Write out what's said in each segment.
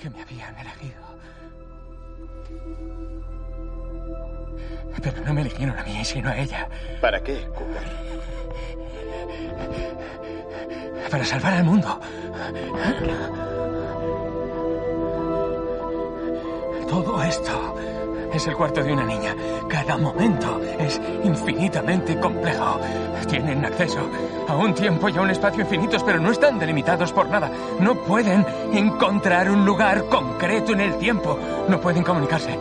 Que me habían elegido. Pero no me eligieron a mí, sino a ella. ¿Para qué, Cooper? Para salvar al mundo. Todo esto es el cuarto de una niña. Cada momento es infinitamente complejo. Tienen acceso a un tiempo y a un espacio infinitos, pero no están delimitados por nada. No pueden encontrar un lugar concreto en el tiempo. No pueden comunicarse.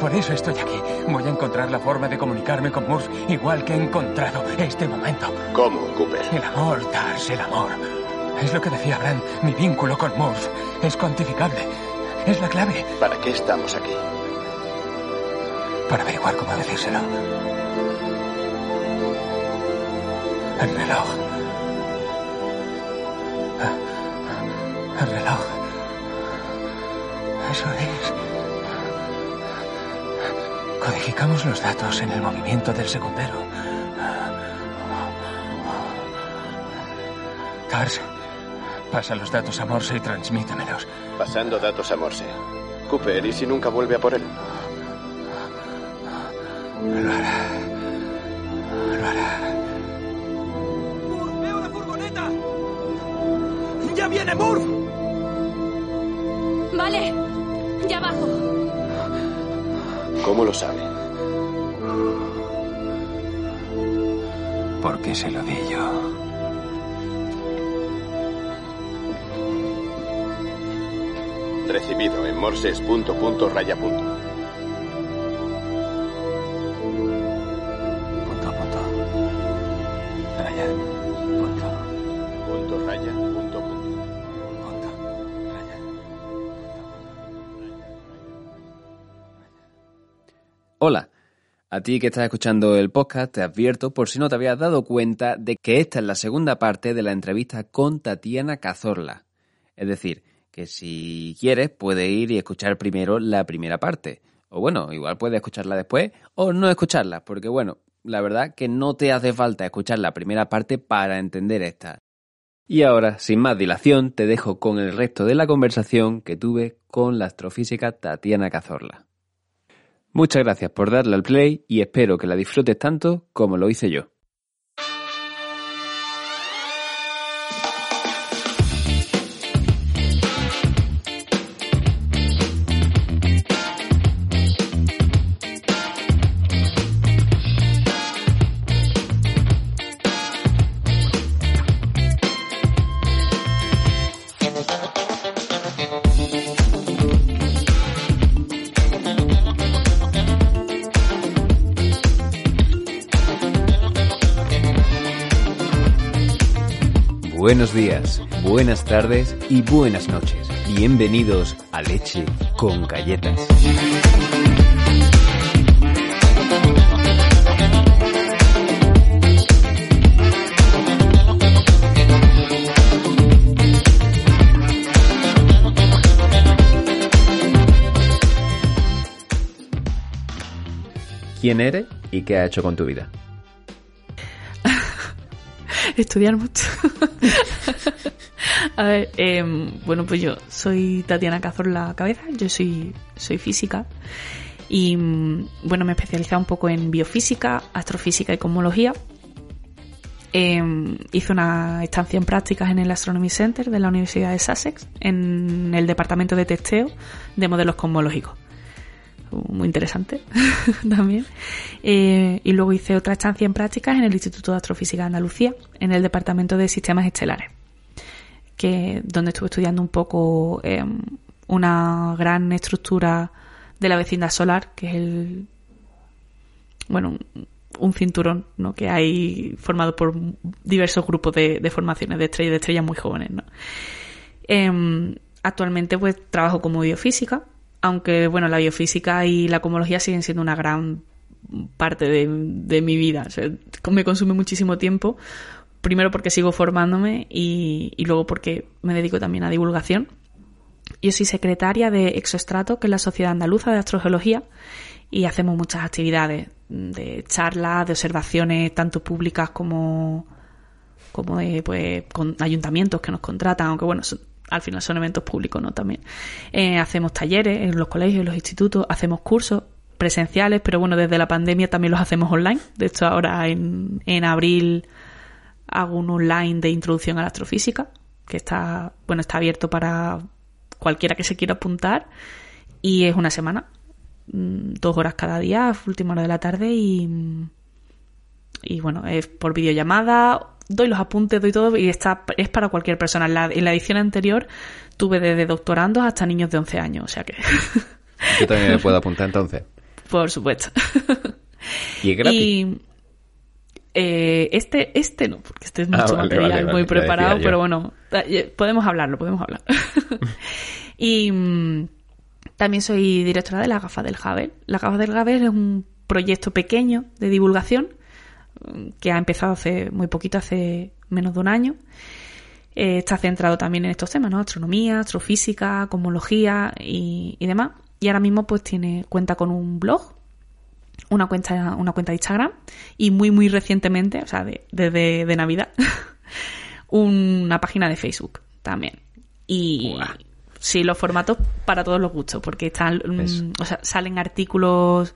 Por eso estoy aquí. Voy a encontrar la forma de comunicarme con Murph, igual que he encontrado este momento. ¿Cómo, Cooper? El amor, Tars, el amor. Es lo que decía Brand. Mi vínculo con Murph es cuantificable. Es la clave. ¿Para qué estamos aquí? Para averiguar cómo decírselo. El reloj. El reloj. Eso es. Codificamos los datos en el movimiento del segundero. Tars, pasa los datos a Morse y transmítemelos. Pasando datos a Morse. Cooper, ¿y si nunca vuelve a por él? Lo hará. Lo hará. ¡Veo la furgoneta! ¡Ya viene Murph! Vale, ya bajo. ¿Cómo lo sabe? Porque se lo di yo. Recibido en Morse es punto, punto, raya, punto. Punto, a ti que estás escuchando el podcast te advierto por si no te habías dado cuenta de que esta es la segunda parte de la entrevista con Tatiana Cazorla. Es decir, que si quieres puedes ir y escuchar primero la primera parte. O bueno, igual puedes escucharla después o no escucharla, porque bueno, la verdad que no te hace falta escuchar la primera parte para entender esta. Y ahora, sin más dilación, te dejo con el resto de la conversación que tuve con la astrofísica Tatiana Cazorla. Muchas gracias por darle al play y espero que la disfrutes tanto como lo hice yo. Buenos días, buenas tardes y buenas noches. Bienvenidos a Leche con Galletas. ¿Quién eres y qué has hecho con tu vida? Estudiar mucho. a ver, eh, bueno, pues yo soy Tatiana Cazorla Cabeza, yo soy, soy física y mm, bueno, me he especializado un poco en biofísica, astrofísica y cosmología. Eh, hice una estancia en prácticas en el Astronomy Center de la Universidad de Sussex, en el departamento de testeo de modelos cosmológicos muy interesante también. Eh, y luego hice otra estancia en prácticas en el Instituto de Astrofísica de Andalucía, en el Departamento de Sistemas Estelares, que, donde estuve estudiando un poco eh, una gran estructura de la vecindad solar, que es el. Bueno, un cinturón ¿no? que hay formado por diversos grupos de, formaciones de estrellas, de estrellas muy jóvenes. Em, actualmente pues trabajo como biofísica, aunque bueno, la biofísica y la comología siguen siendo una gran parte de, mi vida. me consume muchísimo tiempo, primero porque sigo formándome y, luego porque me dedico también a divulgación. Yo soy secretaria de Exoestrato, que es la Sociedad Andaluza de Astrogeología, y hacemos muchas actividades de charlas, de observaciones, tanto públicas como, como de pues, con ayuntamientos que nos contratan, aunque bueno, al final son eventos públicos, ¿no? También. Eh, hacemos talleres en los colegios, en los institutos, hacemos cursos presenciales, pero bueno, desde la pandemia también los hacemos online. De hecho, ahora en, en abril hago un online de introducción a la astrofísica, que está, bueno, está abierto para cualquiera que se quiera apuntar y es una semana Mm, dos horas cada día, última hora de la tarde y, y bueno, es por videollamada, doy los apuntes, doy todo y está, es para cualquier persona. En la, en la edición anterior tuve desde doctorandos hasta niños de 11 años, o sea que... Yo también me puedo apuntar entonces. Por supuesto. ¿Y es gratis? Eh, este, este no, porque este es ah, mucho material, muy preparado, pero bueno, eh, podemos hablarlo, podemos hablar. y mm, también soy directora de la Gafa del Javel. La Gafa del Javel es un proyecto pequeño de divulgación que ha empezado hace muy poquito, hace menos de un año. Eh, está centrado también en estos temas, ¿no? Astronomía, astrofísica, cosmología y, demás. Y ahora mismo pues tiene, cuenta con un blog, una cuenta, una cuenta de Instagram y muy, muy recientemente, o sea, desde de, Navidad, una página de Facebook también. Y, Sí, los formatos para todos los gustos, porque están, mm, o sea, salen artículos,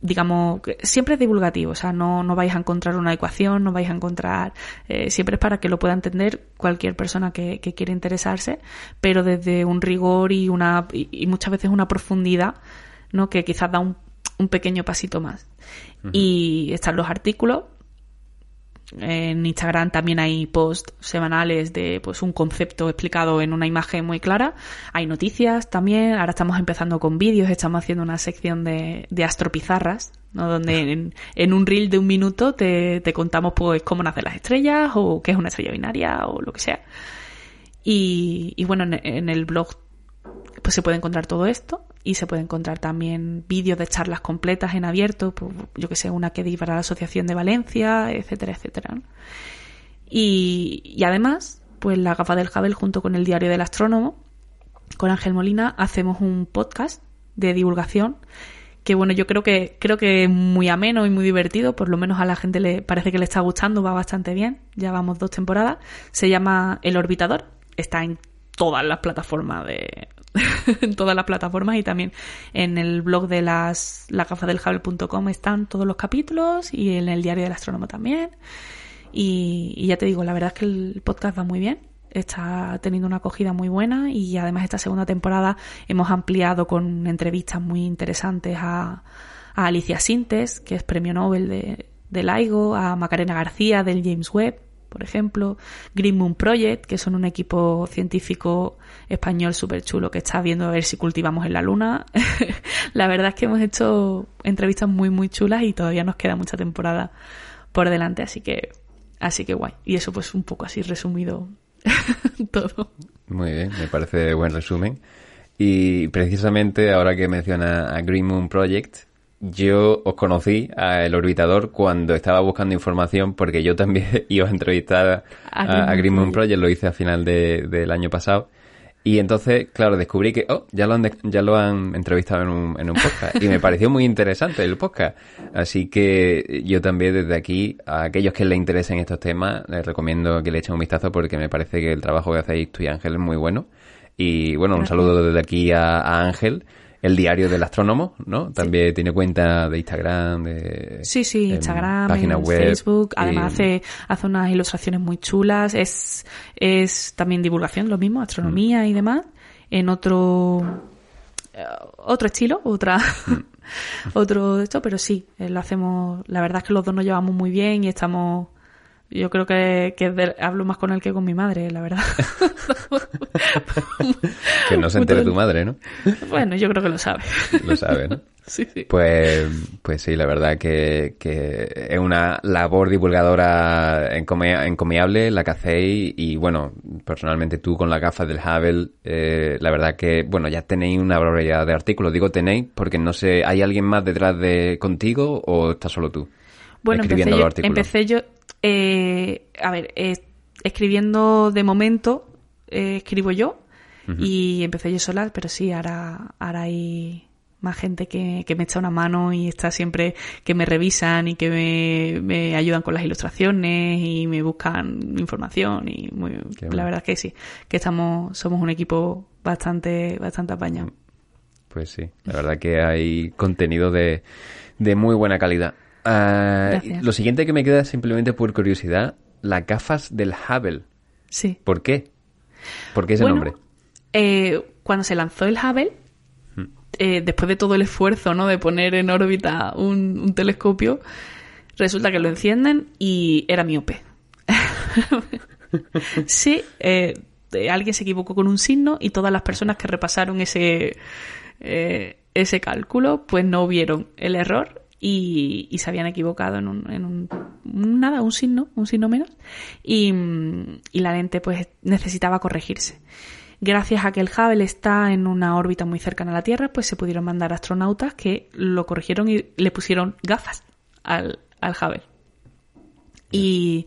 digamos, siempre es divulgativo, o sea, no, no vais a encontrar una ecuación, no vais a encontrar, eh, siempre es para que lo pueda entender cualquier persona que, que quiera interesarse, pero desde un rigor y una, y, muchas veces una profundidad, ¿no? Que quizás da un, un pequeño pasito más. Y están los artículos, en Instagram también hay posts semanales de pues un concepto explicado en una imagen muy clara. Hay noticias también. Ahora estamos empezando con vídeos. Estamos haciendo una sección de, de astropizarras, ¿no? donde en, un reel de un minuto te, te contamos pues cómo nacen las estrellas o qué es una estrella binaria o lo que sea. Y, y bueno, en, en el blog pues se puede encontrar todo esto y se puede encontrar también vídeos de charlas completas en abierto, pues, yo que sé, una que di para la Asociación de Valencia, etcétera, etcétera. Y, además, pues la gafa del Hubble junto con el Diario del Astrónomo, con Ángel Molina, hacemos un podcast de divulgación que bueno, yo creo que creo que es muy ameno y muy divertido, por lo menos a la gente le parece que le está gustando, va bastante bien. Ya vamos dos temporadas. Se llama El Orbitador, está en todas las plataformas de, en todas las plataformas y también en el blog de las la están todos los capítulos y en el diario del astrónomo también. Y, ya te digo, la verdad es que el podcast va muy bien está teniendo una acogida muy buena y además esta segunda temporada hemos ampliado con entrevistas muy interesantes a, a Alicia Sintes, que es premio Nobel de, de LIGO, a Macarena García del James Webb, por ejemplo, Green Moon Project, que son un equipo científico español súper chulo que está viendo a ver si cultivamos en la luna. la verdad es que hemos hecho entrevistas muy, muy chulas y todavía nos queda mucha temporada por delante, así que, así que guay. Y eso pues un poco así resumido todo. Muy bien, me parece buen resumen. Y precisamente ahora que menciona a Green Moon Project, yo os conocí a El Orbitador cuando estaba buscando información porque yo también iba a entrevistar a, Green Moon Project, lo hice a final del año pasado. Y entonces, claro, descubrí que, oh, ya lo han, ya lo han entrevistado en un, en un podcast. Y me pareció muy interesante el podcast. Así que yo también desde aquí, a aquellos que les interesen estos temas, les recomiendo que le echen un vistazo porque me parece que el trabajo que hacéis tú y Ángel es muy bueno. Y bueno, un saludo desde aquí a Ángel el diario del astrónomo, ¿no? También tiene cuenta de Instagram, de sí, sí, Instagram, página web, Facebook. Además hace hace unas ilustraciones muy chulas. Es es también divulgación, lo mismo, astronomía y demás, en otro eh, otro estilo, otra mm. otro de esto, pero sí, eh, lo hacemos. La verdad es que los dos nos llevamos muy bien y estamos yo creo que, que hablo más con él que con mi madre, la verdad. que no se entere tu madre, ¿no? Bueno, yo creo que lo sabe. lo sabe, ¿no? Sí, sí. Pues, pues sí, la verdad que, que es una labor divulgadora encomiable la que hacéis y bueno, personalmente tú con las gafas del Hubble, eh, la verdad que, bueno, ya tenéis una variedad de artículos. Digo tenéis porque no sé, ¿hay alguien más detrás de contigo o estás solo tú? Bueno, empecé escribiendo yo, los artículos. empecé yo eh, a ver, eh, escribiendo de momento, eh, escribo yo y empecé yo sola, pero sí, ahora, ahora hay más gente que, que me echa una mano y está siempre que me revisan y que me, me ayudan con las ilustraciones y me buscan información y muy, la bueno. verdad es que sí, que estamos, somos un equipo bastante, bastante apañado. Pues sí, la verdad que hay contenido de, de muy buena calidad. Ah, lo siguiente que me queda simplemente por curiosidad, las gafas del Hubble. Sí. ¿Por qué? ¿Por qué ese Bueno, nombre? eh, cuando se lanzó el Hubble, eh, después de todo el esfuerzo ¿no? de poner en órbita un, un telescopio, resulta que lo encienden y era miope. sí, eh, eh, alguien se equivocó con un signo y todas las personas que repasaron ese, eh, ese cálculo pues no vieron el error y, se habían equivocado en un, en un nada, un signo, un signo menos y, la lente pues necesitaba corregirse. Gracias a que el Hubble está en una órbita muy cercana a la Tierra, pues se pudieron mandar astronautas que lo corrigieron y le pusieron gafas al, al Hubble. Y,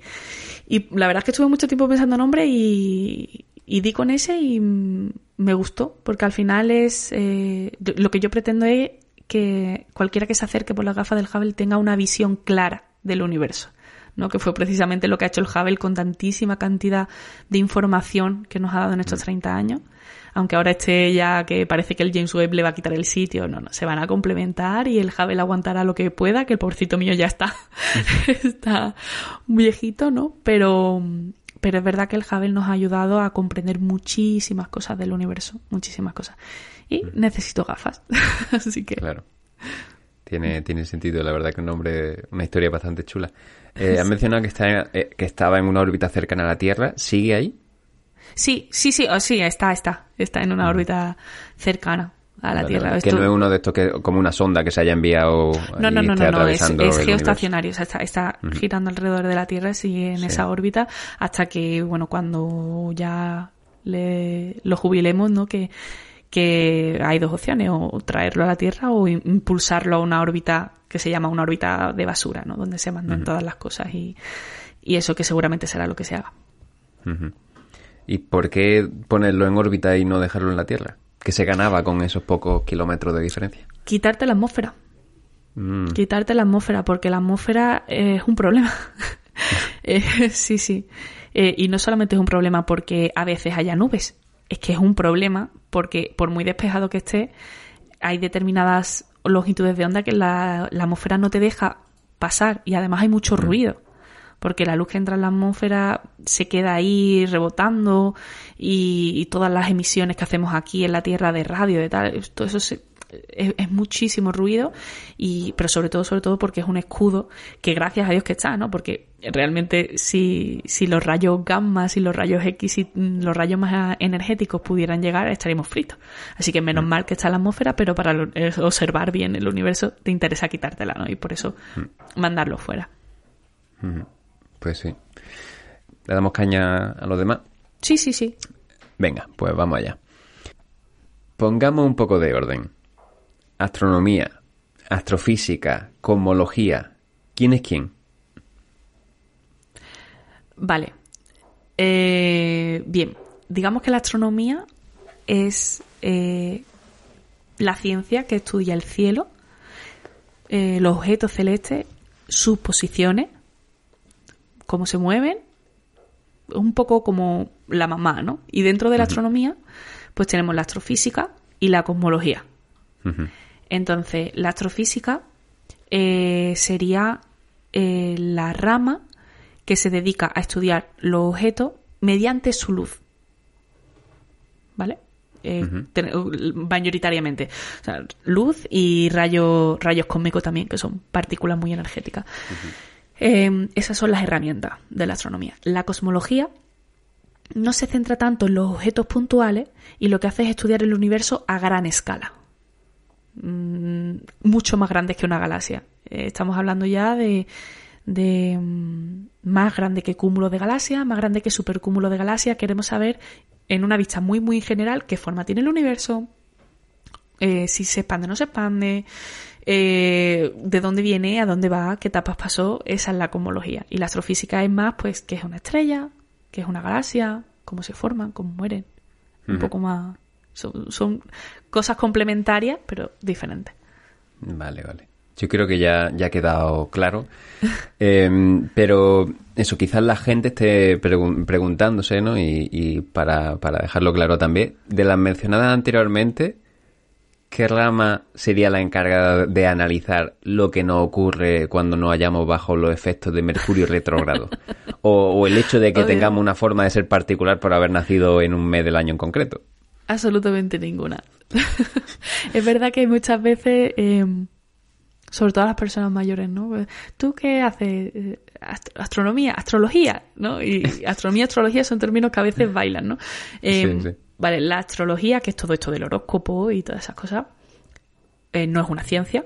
la verdad es que estuve mucho tiempo pensando nombre y, y di con ese y me gustó, porque al final es eh, lo que yo pretendo es que cualquiera que se acerque por las gafas del Hubble tenga una visión clara del universo. ¿no? que fue precisamente lo que ha hecho el Hubble con tantísima cantidad de información que nos ha dado en estos 30 años. Aunque ahora esté ya que parece que el James Webb le va a quitar el sitio, no, no, se van a complementar y el Hubble aguantará lo que pueda, que el pobrecito mío ya está, está viejito, ¿no? Pero, pero es verdad que el Hubble nos ha ayudado a comprender muchísimas cosas del universo, muchísimas cosas. Y necesito gafas, así que Claro. Tiene, tiene sentido, la verdad que un nombre, una historia bastante chula. Eh, has mencionado que, está, eh, que estaba en una órbita cercana a la Tierra. ¿Sigue ahí? sí, sí, sí, oh, sí, está, está, está en una órbita cercana a la Vale, Tierra. vale. Que no es uno de estos que, como una sonda que se haya enviado No, no, no, no, no, es, es geoestacionario, o sea, está, está girando alrededor de la Tierra, sigue en Sí. esa órbita, hasta que, bueno, cuando ya le, lo jubilemos, ¿no? Que, que hay dos opciones, o traerlo a la Tierra o im- impulsarlo a una órbita que se llama una órbita de basura, ¿no? Donde se mandan todas las cosas y, y eso que seguramente será lo que se haga. ¿Y por qué ponerlo en órbita y no dejarlo en la Tierra? ¿Qué se ganaba con esos pocos kilómetros de diferencia? Quitarte la atmósfera. Mm, Quitarte la atmósfera, porque la atmósfera es un problema. Eh, sí, sí. Eh, y no solamente es un problema porque a veces haya nubes, es que es un problema porque por muy despejado que esté, hay determinadas longitudes de onda que la, la atmósfera no te deja pasar y además hay mucho ruido. Porque la luz que entra en la atmósfera se queda ahí rebotando y, y todas las emisiones que hacemos aquí en la Tierra de radio, de tal, todo eso se- es, es muchísimo ruido y pero sobre todo sobre todo porque es un escudo que gracias a Dios que está no porque realmente si, si los rayos gamma si los rayos X si mm, los rayos más energéticos pudieran llegar estaríamos fritos así que menos mal que está la atmósfera pero para lo- eh, observar bien el universo te interesa quitártela no y por eso mandarlo fuera Pues sí. ¿Le damos caña a los demás? sí sí sí Venga, pues vamos allá. Pongamos un poco de orden. Astronomía, astrofísica, cosmología. ¿Quién es quién? Vale. Eh, bien, digamos que la astronomía es eh, la ciencia que estudia el cielo, eh, los objetos celestes, sus posiciones, cómo se mueven, un poco como la mamá, ¿no? Y dentro de la astronomía, pues tenemos la astrofísica y la cosmología. Entonces, la astrofísica eh, sería eh, la rama que se dedica a estudiar los objetos mediante su luz. ¿Vale? Eh, ten- mayoritariamente. O sea, luz y rayo- rayos cósmicos también, que son partículas muy energéticas. Esas son las herramientas de la astronomía. La cosmología no se centra tanto en los objetos puntuales y lo que hace es estudiar el universo a gran escala. Mm, mucho más grandes que una galaxia. Eh, estamos hablando ya de, de mm, más grande que cúmulo de galaxias, más grande que supercúmulo de galaxias. Queremos saber en una vista muy muy general qué forma tiene el universo, eh, si se expande o no se expande, eh, de dónde viene, a dónde va, qué etapas pasó, esa es la cosmología. Y la astrofísica es más, pues, qué es una estrella, qué es una galaxia, cómo se forman, cómo mueren. Un poco más. Son, cosas complementarias, pero diferentes. Vale, vale. Yo creo que ya, ya ha quedado claro. Em, pero eso, quizás la gente esté preguntándose, ¿no? Y, y para, para dejarlo claro también, de las mencionadas anteriormente, ¿qué rama sería la encargada de analizar lo que nos ocurre cuando nos hallamos bajo los efectos de Mercurio retrógrado? o, el hecho de que tengamos una forma de ser particular por haber nacido en un mes del año en concreto. Absolutamente ninguna. es verdad que muchas veces, em, sobre todo las personas mayores, ¿no? Pues, ¿Tú qué haces? Eh, astronomía, astrología, ¿no? Y astronomía y astrología son términos que a veces bailan, ¿no? Em, sí. Vale, la astrología, que es todo esto del horóscopo y todas esas cosas, eh, no es una ciencia.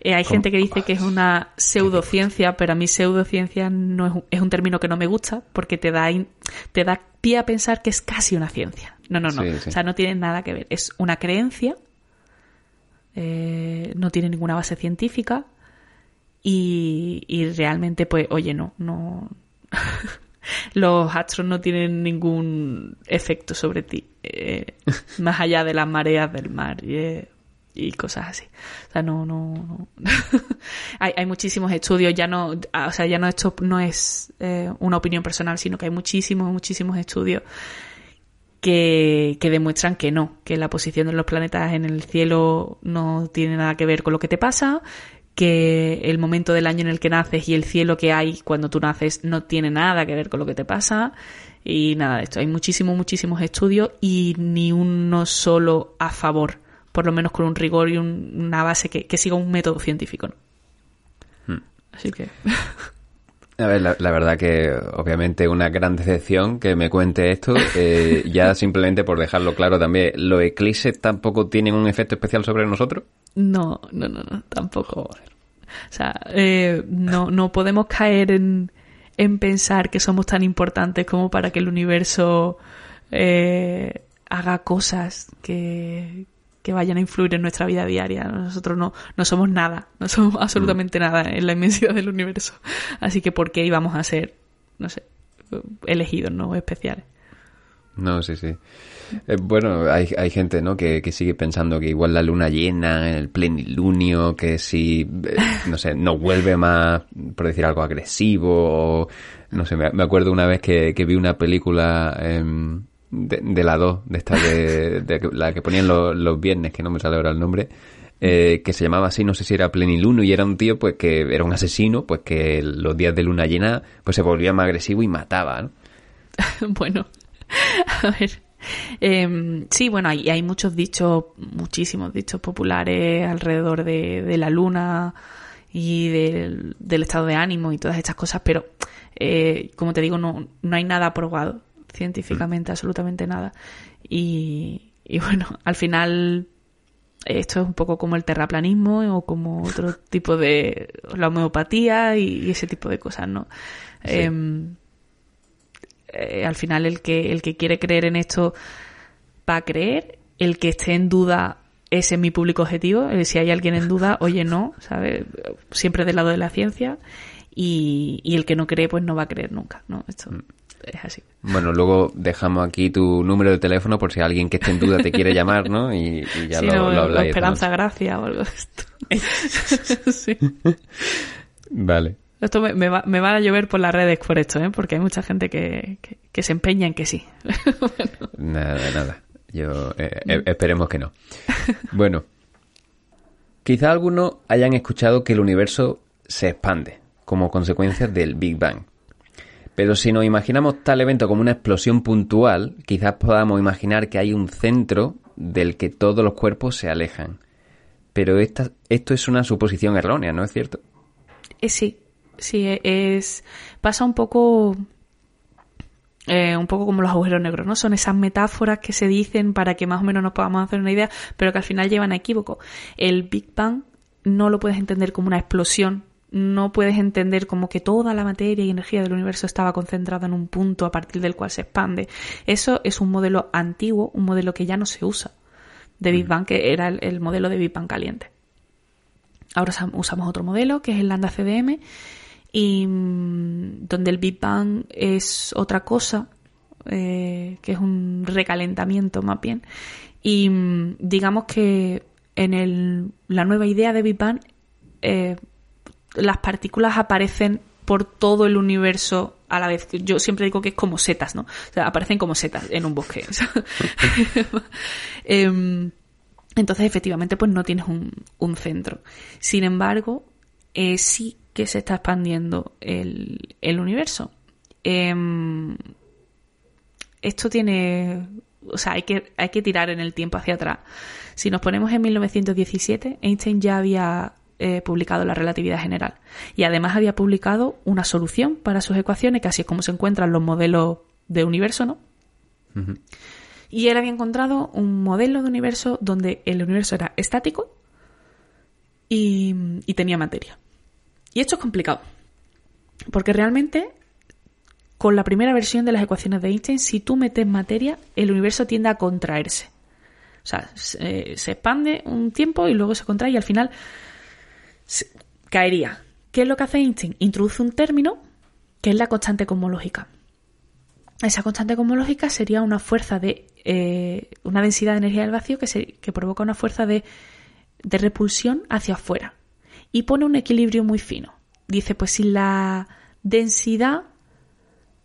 Eh, hay gente que dice que es una pseudociencia, pero a mí pseudociencia no es un, es un término que no me gusta porque te da, te da pie a pensar que es casi una ciencia. No, no, no. O sea, no tiene nada que ver. Es una creencia, eh, no tiene ninguna base científica y, y realmente, pues, oye, no, no. los astros no tienen ningún efecto sobre ti, eh, más allá de las mareas del mar y, y cosas así. O sea, no, no, hay, hay, muchísimos estudios, ya no, o sea, ya no esto no es eh, una opinión personal, sino que hay muchísimos, muchísimos estudios que, que demuestran que no, que la posición de los planetas en el cielo no tiene nada que ver con lo que te pasa, que el momento del año en el que naces y el cielo que hay cuando tú naces no tiene nada que ver con lo que te pasa y nada de esto. Hay muchísimos, muchísimos estudios y ni uno solo a favor, por lo menos con un rigor y una base que, siga un método científico. Hmm. Así que... A ver, la, verdad que obviamente una gran decepción que me cuente esto, eh, ya simplemente por dejarlo claro también, ¿los eclipses tampoco tienen un efecto especial sobre nosotros? No, no, no, no tampoco. O sea, eh, no, no podemos caer en, en, pensar que somos tan importantes como para que el universo eh, haga cosas que, que vayan a influir en nuestra vida diaria. Nosotros no, no somos nada, no somos absolutamente mm. nada en la inmensidad del universo. Así que ¿por qué íbamos a ser, no sé, elegidos, no especiales? No, sí, sí. Eh, bueno, hay, hay gente, ¿no? Que, que, sigue pensando que igual la luna llena, el plenilunio, que si, eh, no sé, nos vuelve más, por decir algo, agresivo, o, no sé, me, acuerdo una vez que, que vi una película em, de, la 2, de esta de, la que ponían los viernes, que no me sale ahora el nombre, eh, que se llamaba así, no sé si era plenilunio, y era un tío, pues, que era un asesino, pues, que los días de luna llena, pues, se volvía más agresivo y mataba, ¿no? bueno, a ver eh, sí, bueno, hay, hay muchos dichos, muchísimos dichos populares alrededor de, de la luna y del, del, estado de ánimo y todas estas cosas, pero eh, como te digo, no, no hay nada probado científicamente, absolutamente nada. Y, y bueno, al final esto es un poco como el terraplanismo o como otro tipo de la homeopatía y, ese tipo de cosas, ¿no? Eh, eh, al final el que, el que quiere creer en esto va a creer, el que esté en duda ese es mi público objetivo, eh, si hay alguien en duda, oye no, ¿sabes? Siempre del lado de la ciencia y, y el que no cree pues no va a creer nunca, ¿no? Esto mm. Es así. Bueno, luego dejamos aquí tu número de teléfono por si alguien que esté en duda te quiere llamar, ¿no? Y, ya lo, lo habláis. Esperanza Gracia o algo de esto. sí. Vale. Esto me, me, va, me, van a llover por las redes por esto, ¿eh? porque hay mucha gente que, que, se empeña en que sí. Nada, nada. Yo eh, eh, esperemos que no. Bueno, quizá algunos hayan escuchado que el universo se expande como consecuencia del Big Bang. Pero si nos imaginamos tal evento como una explosión puntual, quizás podamos imaginar que hay un centro del que todos los cuerpos se alejan. Pero esta, esto es una suposición errónea, ¿no es cierto? Eh, sí, Sí, es. pasa un poco. eh, un poco como los agujeros negros, ¿no? Son esas metáforas que se dicen para que más o menos nos podamos hacer una idea, pero que al final llevan a equívoco. El Big Bang no lo puedes entender como una explosión, no puedes entender como que toda la materia y energía del universo estaba concentrada en un punto a partir del cual se expande. Eso es un modelo antiguo, un modelo que ya no se usa de Big Bang, que era el, modelo de Big Bang caliente. Ahora usamos otro modelo, que es el Lambda CDM, y mm, donde el Big Bang es otra cosa, eh, que es un recalentamiento más bien. Y mm, digamos que en el, la nueva idea de Big Bang, eh, las partículas aparecen por todo el universo a la vez. Yo siempre digo que es como setas, ¿no? O sea, aparecen como setas en un bosque. Em, entonces, efectivamente, pues no tienes un, centro. Sin embargo, eh, sí que se está expandiendo el, universo. Em, esto tiene. O sea, hay que, hay que tirar en el tiempo hacia atrás. Si nos ponemos en 1917, Einstein ya había eh, publicado la relatividad general y además había publicado una solución para sus ecuaciones, que así es como se encuentran los modelos de universo, ¿no? Y él había encontrado un modelo de universo donde el universo era estático y, y tenía materia. Y esto es complicado, porque realmente con la primera versión de las ecuaciones de Einstein, si tú metes materia, el universo tiende a contraerse. O sea, se, expande un tiempo y luego se contrae y al final caería. ¿Qué es lo que hace Einstein? Introduce un término que es la constante cosmológica. Esa constante cosmológica sería una fuerza de eh, una densidad de energía del vacío que, provoca una fuerza de, de repulsión hacia afuera y pone un equilibrio muy fino. Dice, pues si la densidad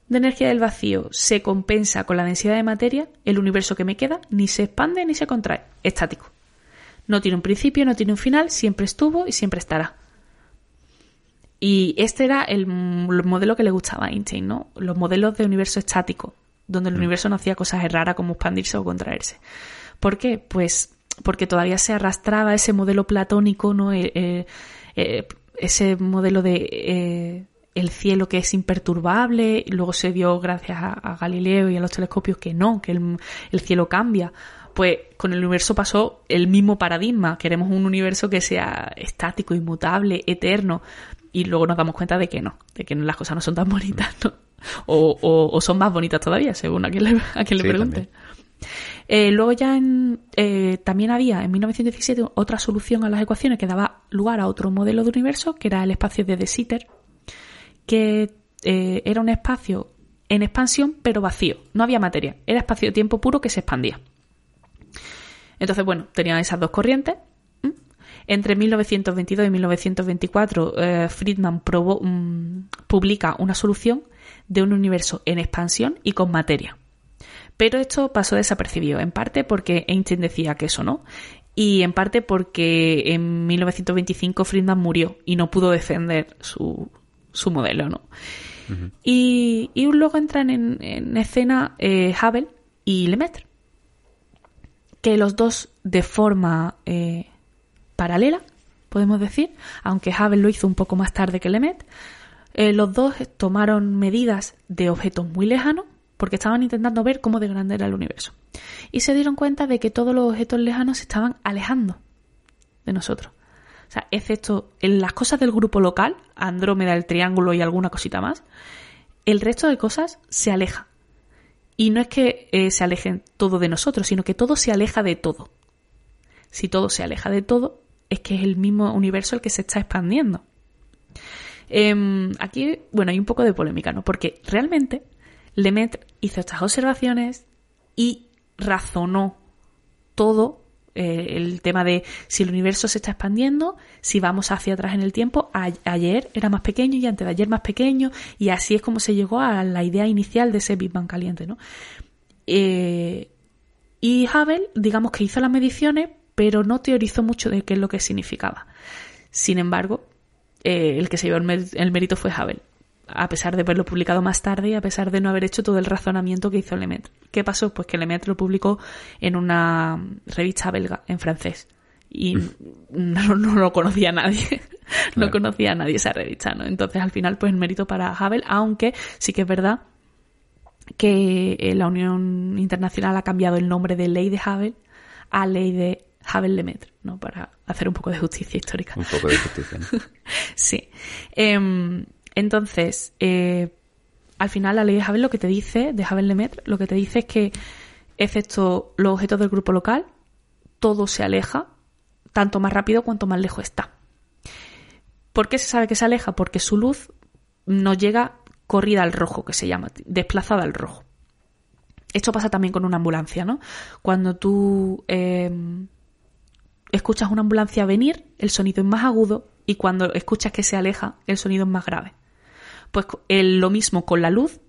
de energía del vacío se compensa con la densidad de materia, el universo que me queda ni se expande ni se contrae, estático. No tiene un principio, no tiene un final, siempre estuvo y siempre estará. Y este era el, modelo que le gustaba a Einstein, ¿no? Los modelos de universo estático, donde el mm. universo no hacía cosas raras como expandirse o contraerse. ¿Por qué? Pues porque todavía se arrastraba ese modelo platónico, ¿no? Eh, eh, eh, ese modelo de el cielo que es imperturbable, y luego se dio gracias a, Galileo y a los telescopios que no, que el, cielo cambia. Pues con el universo pasó el mismo paradigma. Queremos un universo que sea estático, inmutable, eterno. Y luego nos damos cuenta de que no, de que las cosas no son tan bonitas, ¿no? O, son más bonitas todavía, según a quien le, a quien le pregunte. Eh, luego ya en, eh, también había en 1917 otra solución a las ecuaciones que daba lugar a otro modelo de universo, que era el espacio de De Sitter, que eh, era un espacio en expansión pero vacío, no había materia, era espacio-tiempo puro que se expandía. Entonces, bueno, tenían esas dos corrientes. Entre 1922 y 1924, eh, Friedman probó, mm, publica una solución de un universo en expansión y con materia. Pero esto pasó desapercibido, en parte porque Einstein decía que eso no, y en parte porque en 1925 Friedman murió y no pudo defender su, su modelo, ¿no? y, luego entran en, escena eh, Hubble y Lemaitre, que los dos de forma eh, paralela, podemos decir, aunque Hubble lo hizo un poco más tarde que Lemaitre, eh, los dos tomaron medidas de objetos muy lejanos porque estaban intentando ver cómo de grande era el universo. Y se dieron cuenta de que todos los objetos lejanos se estaban alejando de nosotros. O sea, excepto en las cosas del grupo local, Andrómeda, el triángulo y alguna cosita más, el resto de cosas se aleja. Y no es que eh, se alejen todo de nosotros, sino que todo se aleja de todo. Si todo se aleja de todo, es que es el mismo universo el que se está expandiendo. Em, aquí, bueno, hay un poco de polémica, ¿no? Porque realmente Lemaitre hizo estas observaciones y razonó todo eh, el tema de si el universo se está expandiendo, si vamos hacia atrás en el tiempo, ayer era más pequeño y antes de ayer más pequeño, y así es como se llegó a la idea inicial de ese Big Bang caliente, ¿no? Eh, y Hubble, digamos que hizo las mediciones, pero no teorizó mucho de qué es lo que significaba. Sin embargo, eh, el que se llevó el, mérito fue Hubble a pesar de haberlo publicado más tarde y a pesar de no haber hecho todo el razonamiento que hizo Lemaitre. ¿Qué pasó? Pues que Lemaitre lo publicó en una revista belga, en francés. Y mm. no, lo conocía nadie. no conocía a nadie esa revista, ¿no? Entonces, al final, pues el mérito para Hubble, aunque sí que es verdad que eh, la Unión Internacional ha cambiado el nombre de ley de Hubble a ley de Hubble-Lemaitre, ¿no? Para hacer un poco de justicia histórica. Un poco de justicia. ¿no? sí. Em, entonces, eh, al final la ley de lo que te dice, de Hubble-Lemaitre, lo que te dice es que, excepto los objetos del grupo local, todo se aleja tanto más rápido cuanto más lejos está. ¿Por qué se sabe que se aleja? Porque su luz no llega corrida al rojo, que se llama, desplazada al rojo. Esto pasa también con una ambulancia, ¿no? Cuando tú eh, escuchas una ambulancia venir, el sonido es más agudo y cuando escuchas que se aleja, el sonido es más grave. Pues lo mismo con la luz.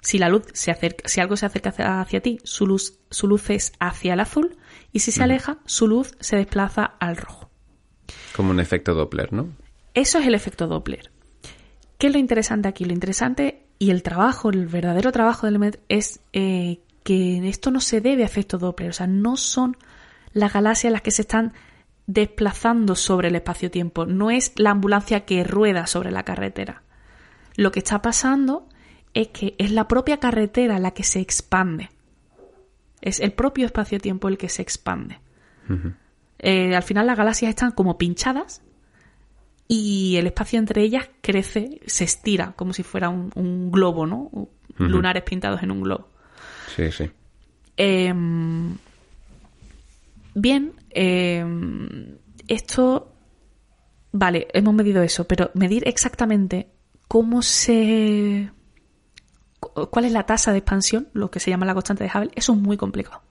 Si la luz se acerca, si algo se acerca hacia, ti, su luz, su luz es hacia el azul y si se aleja, su luz se desplaza al rojo. Como un efecto Doppler, ¿no? Eso es el efecto Doppler. ¿Qué es lo interesante aquí? Lo interesante y el trabajo, el verdadero trabajo del MED es eh, que esto no se debe a efecto Doppler. O sea, no son las galaxias las que se están desplazando sobre el espacio-tiempo. No es la ambulancia que rueda sobre la carretera. Lo que está pasando es que es la propia carretera la que se expande. Es el propio espacio-tiempo el que se expande. Eh, al final las galaxias están como pinchadas y el espacio entre ellas crece, se estira como si fuera un, globo, ¿no? Lunares pintados en un globo. Sí, sí. Em, bien, em, esto, vale, hemos medido eso, pero medir exactamente cómo se... cuál es la tasa de expansión, lo que se llama la constante de Hubble, eso es muy complicado.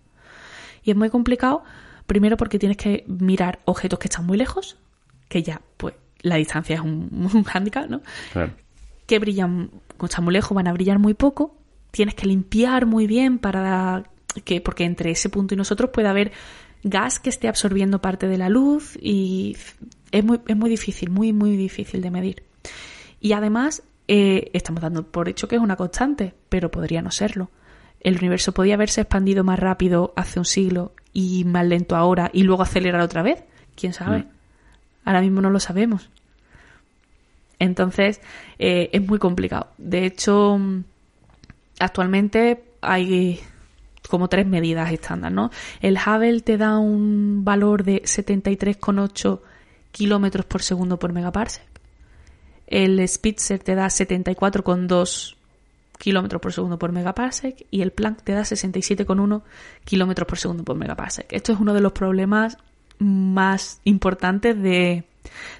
Y es muy complicado primero porque tienes que mirar objetos que están muy lejos, que ya, pues, la distancia es un, un hándicap, ¿no? Claro. Que brillan, como están muy lejos, van a brillar muy poco. Tienes que limpiar muy bien para que, porque entre ese punto y nosotros puede haber gas que esté absorbiendo parte de la luz y es muy, es muy difícil, muy, muy difícil de medir. Y además, eh, estamos dando por hecho que es una constante, pero podría no serlo. El universo podía haberse expandido más rápido hace un siglo y más lento ahora y luego acelerar otra vez. ¿Quién sabe? Mm. Ahora mismo no lo sabemos. Entonces, eh, es muy complicado. De hecho, actualmente hay como tres medidas estándar, ¿no? El Hubble te da un valor de 73,8 kilómetros por segundo por megaparsec. El Spitzer te da 74,2 kilómetros por segundo por megaparsec y el Planck te da 67,1 kilómetros por segundo por megaparsec. Esto es uno de los problemas más importantes de,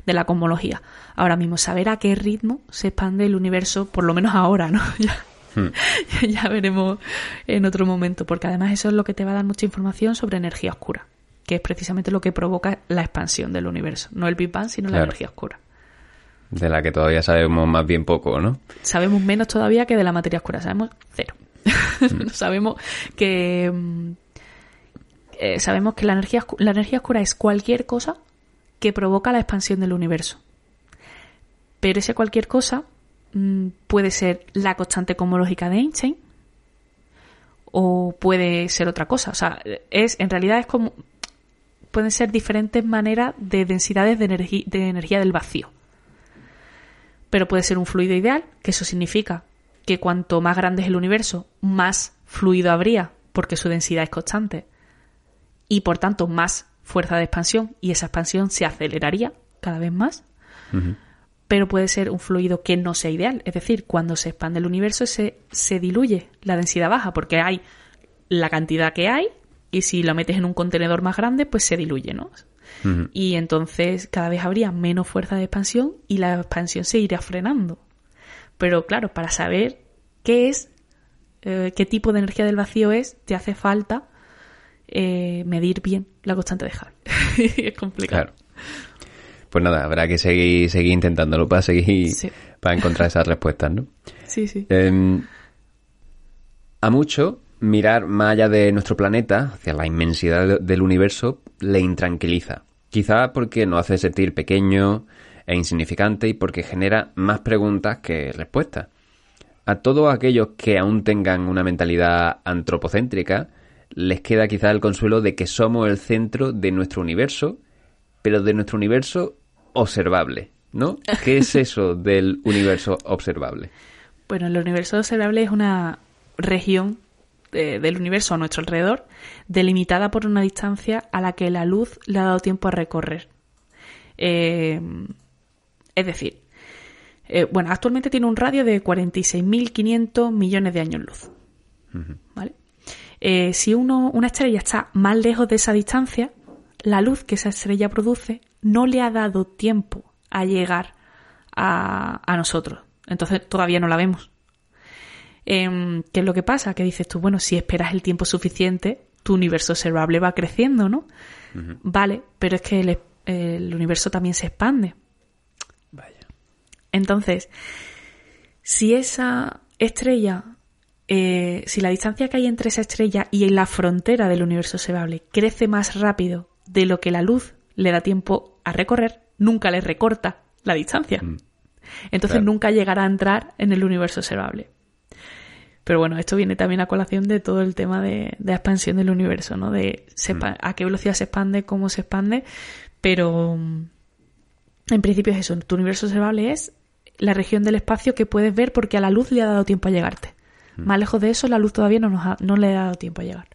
de la cosmología. Ahora mismo, saber a qué ritmo se expande el universo, por lo menos ahora, ¿no? Hmm. ya, veremos en otro momento, porque además eso es lo que te va a dar mucha información sobre energía oscura, que es precisamente lo que provoca la expansión del universo. No el Big Bang, sino la energía oscura. De la que todavía sabemos más bien poco, ¿no? Sabemos menos todavía que de la materia oscura, sabemos cero. sabemos que mm, eh, sabemos que la energía la energía oscura es cualquier cosa que provoca la expansión del universo. Pero ese cualquier cosa mm, puede ser la constante cosmológica de Einstein o puede ser otra cosa. O sea, es en realidad es como pueden ser diferentes maneras de densidades de, energi- de energía del vacío pero puede ser un fluido ideal, que eso significa que cuanto más grande es el universo, más fluido habría, porque su densidad es constante, y por tanto más fuerza de expansión, y esa expansión se aceleraría cada vez más. Pero puede ser un fluido que no sea ideal, es decir, cuando se expande el universo se, se diluye, la densidad baja, porque hay la cantidad que hay, y si lo metes en un contenedor más grande, pues se diluye, ¿no? Y entonces cada vez habría menos fuerza de expansión y la expansión se iría frenando. Pero claro, para saber qué es, eh, qué tipo de energía del vacío es, te hace falta eh, medir bien la constante de Hubble. es complicado. Claro. Pues nada, habrá que seguir, seguir intentándolo para seguir, Sí. para encontrar esas respuestas, ¿no? Sí, sí. Em, a mucho, mirar más allá de nuestro planeta, hacia la inmensidad de- del universo, le intranquiliza. Quizá porque nos hace sentir pequeño e insignificante y porque genera más preguntas que respuestas. A todos aquellos que aún tengan una mentalidad antropocéntrica, les queda quizá el consuelo de que somos el centro de nuestro universo, pero de nuestro universo observable, ¿no? ¿Qué es eso del universo observable? Bueno, el universo observable es una, región del universo a nuestro alrededor, delimitada por una distancia a la que la luz le ha dado tiempo a recorrer. Eh, es decir, eh, bueno, actualmente tiene un radio de 46.500 millones de años luz. ¿Vale? Eh, si uno, una estrella está más lejos de esa distancia, la luz que esa estrella produce no le ha dado tiempo a llegar a, a nosotros. Entonces todavía no la vemos. Em, ¿Qué es lo que pasa? Que dices tú, bueno, si esperas el tiempo suficiente, tu universo observable va creciendo, ¿no? Vale, pero es que el, universo también se expande. Vaya. Entonces, si esa estrella, eh, si la distancia que hay entre esa estrella y la frontera del universo observable crece más rápido de lo que la luz le da tiempo a recorrer, nunca le recorta la distancia. Mm. Entonces nunca llegará a entrar en el universo observable. Pero bueno, esto viene también a colación de todo el tema de, expansión del universo, ¿no? De mm. a qué velocidad se expande, cómo se expande, pero en principio es eso, tu universo observable es la región del espacio que puedes ver porque a la luz le ha dado tiempo a llegarte. Mm. Más lejos de eso, la luz todavía no, nos no le ha dado tiempo a llegar.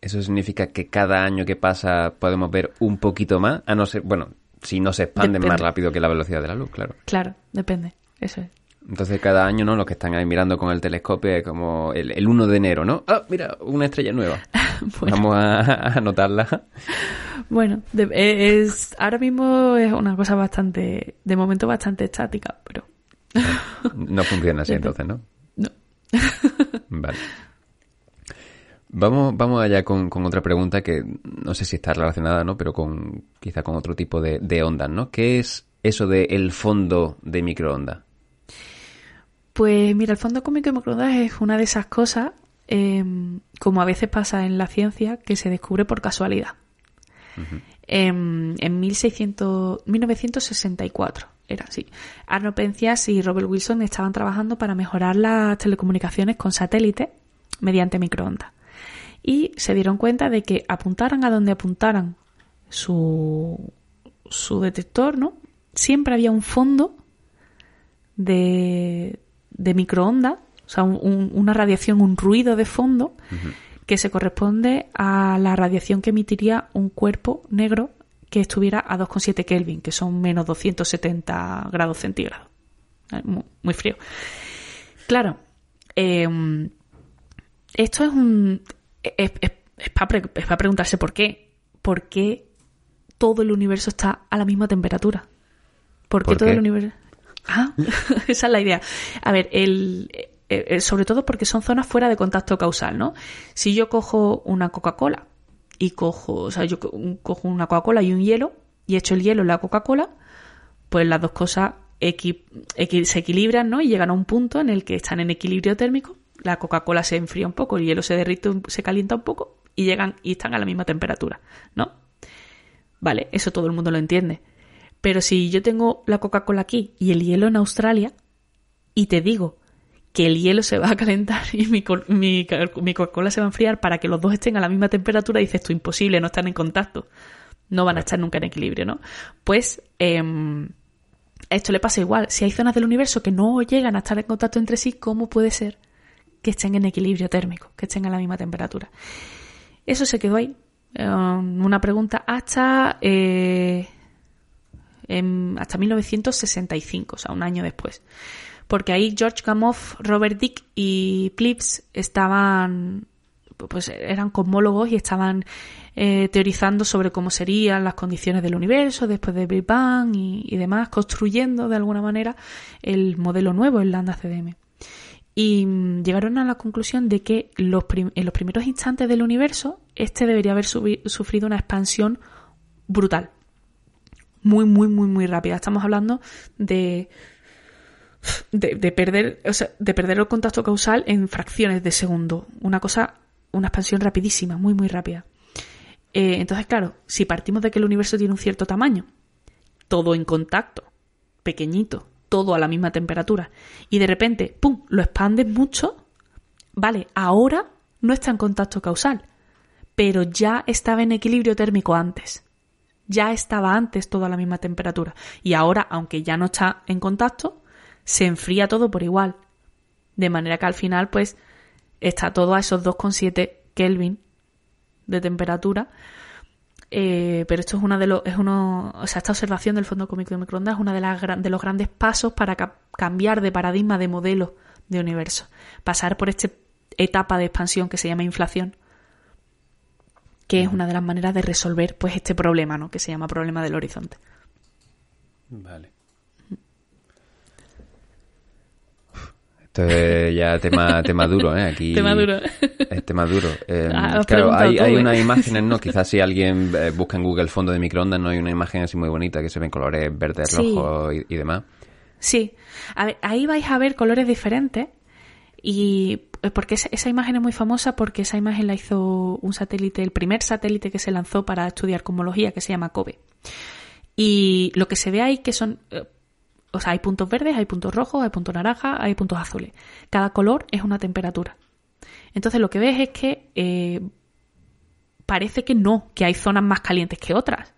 Eso significa que cada año que pasa podemos ver un poquito más, a no ser, bueno, si no se expande más rápido que la velocidad de la luz, claro. Claro, depende, eso es. Entonces cada año, ¿no? Los que están ahí mirando con el telescopio es como el, 1 de enero, ¿no? Ah, mira, una estrella nueva. Vamos a, anotarla. Bueno, es ahora mismo es una cosa bastante, de momento bastante estática, pero... No funciona así entonces, ¿no? No. Vale. Vamos, vamos allá con, otra pregunta que no sé si está relacionada, ¿no? Pero con quizá con otro tipo de, de ondas, ¿no? ¿Qué es eso de el fondo de microondas? Pues mira, el fondo cómico de microondas es una de esas cosas, em, como a veces pasa en la ciencia, que se descubre por casualidad. Em, en 1600, 1964 era así. Arno Pencias y Robert Wilson estaban trabajando para mejorar las telecomunicaciones con satélites mediante microondas. Y se dieron cuenta de que apuntaran a donde apuntaran su, su detector, ¿no? Siempre había un fondo de, de microondas, o sea, una radiación, un ruido de fondo que se corresponde a la radiación que emitiría un cuerpo negro que estuviera a 2,7 Kelvin, que son menos 270 grados centígrados. Eh, muy, frío. Claro, em, esto es un. Es, para preguntarse por qué. ¿Por qué todo el universo está a la misma temperatura? ¿Por qué todo el universo.? Ah, esa es la idea. A ver, el, sobre todo porque son zonas fuera de contacto causal, ¿no? Si yo cojo una Coca-Cola y cojo, o sea, yo cojo una Coca-Cola y un hielo y echo el hielo en la Coca-Cola, pues las dos cosas se equilibran, ¿no? Y llegan a un punto en el que están en equilibrio térmico. La Coca-Cola se enfría un poco, el hielo se derrite, se calienta un poco y llegan y están a la misma temperatura, ¿no? Vale, eso todo el mundo lo entiende. Pero si yo tengo la Coca-Cola aquí y el hielo en Australia, y te digo que el hielo se va a calentar y mi, Coca-Cola se va a enfriar para que los dos estén a la misma temperatura, dices tú, imposible, no están en contacto. No van a estar nunca en equilibrio, ¿no? Pues em, esto le pasa igual. Si hay zonas del universo que no llegan a estar en contacto entre sí, ¿cómo puede ser que estén en equilibrio térmico, que estén a la misma temperatura? Eso se quedó ahí. Em, una pregunta hasta eh, hasta 1965, o sea, un año después. Porque ahí George Gamow, Robert Dick y Plips estaban, pues eran cosmólogos y estaban eh, teorizando sobre cómo serían las condiciones del universo después de Big Bang y, demás, construyendo de alguna manera el modelo nuevo, el Lambda CDM. Y mm, llegaron a la conclusión de que los en los primeros instantes del universo, este debería haber sufrido una expansión brutal muy, muy, muy, muy rápida. Estamos hablando de, de, perder, o sea, de perder el contacto causal en fracciones de segundo. Una cosa, una expansión rapidísima, muy, muy rápida. Eh, entonces, claro, si partimos de que el universo tiene un cierto tamaño, todo en contacto, pequeñito, todo a la misma temperatura, y de repente, ¡pum!, lo expandes mucho, vale, ahora no está en contacto causal, pero ya estaba en equilibrio térmico antes ya estaba antes todo a la misma temperatura. Y ahora, aunque ya no está en contacto, se enfría todo por igual. De manera que al final, pues, está todo a esos 2,7 Kelvin de temperatura. Eh, pero esto es una de los, es uno, o sea, esta observación del fondo cómico de microondas es una de, las, de los grandes pasos para cambiar de paradigma de modelo de universo. Pasar por esta etapa de expansión que se llama inflación, que es una de las maneras de resolver pues este problema, ¿no? Que se llama problema del horizonte. Vale. Esto es ya tema, tema duro, ¿eh? Aquí tema duro. Es tema duro. Eh, ah, claro, hay, hay ¿eh? unas imágenes, ¿no? Quizás si alguien eh, busca en Google fondo de microondas, no hay una imagen así muy bonita que se ven colores verdes, rojos y, demás. Sí. ahí vais a ver colores diferentes y porque esa, imagen es muy famosa porque esa imagen la hizo un satélite, el primer satélite que se lanzó para estudiar cosmología que se llama COBE. Y lo que se ve ahí que son o sea, hay puntos verdes, hay puntos rojos, hay puntos naranjas, hay puntos azules. Cada color es una temperatura. Entonces lo que ves es que eh, parece que no, que hay zonas más calientes que otras.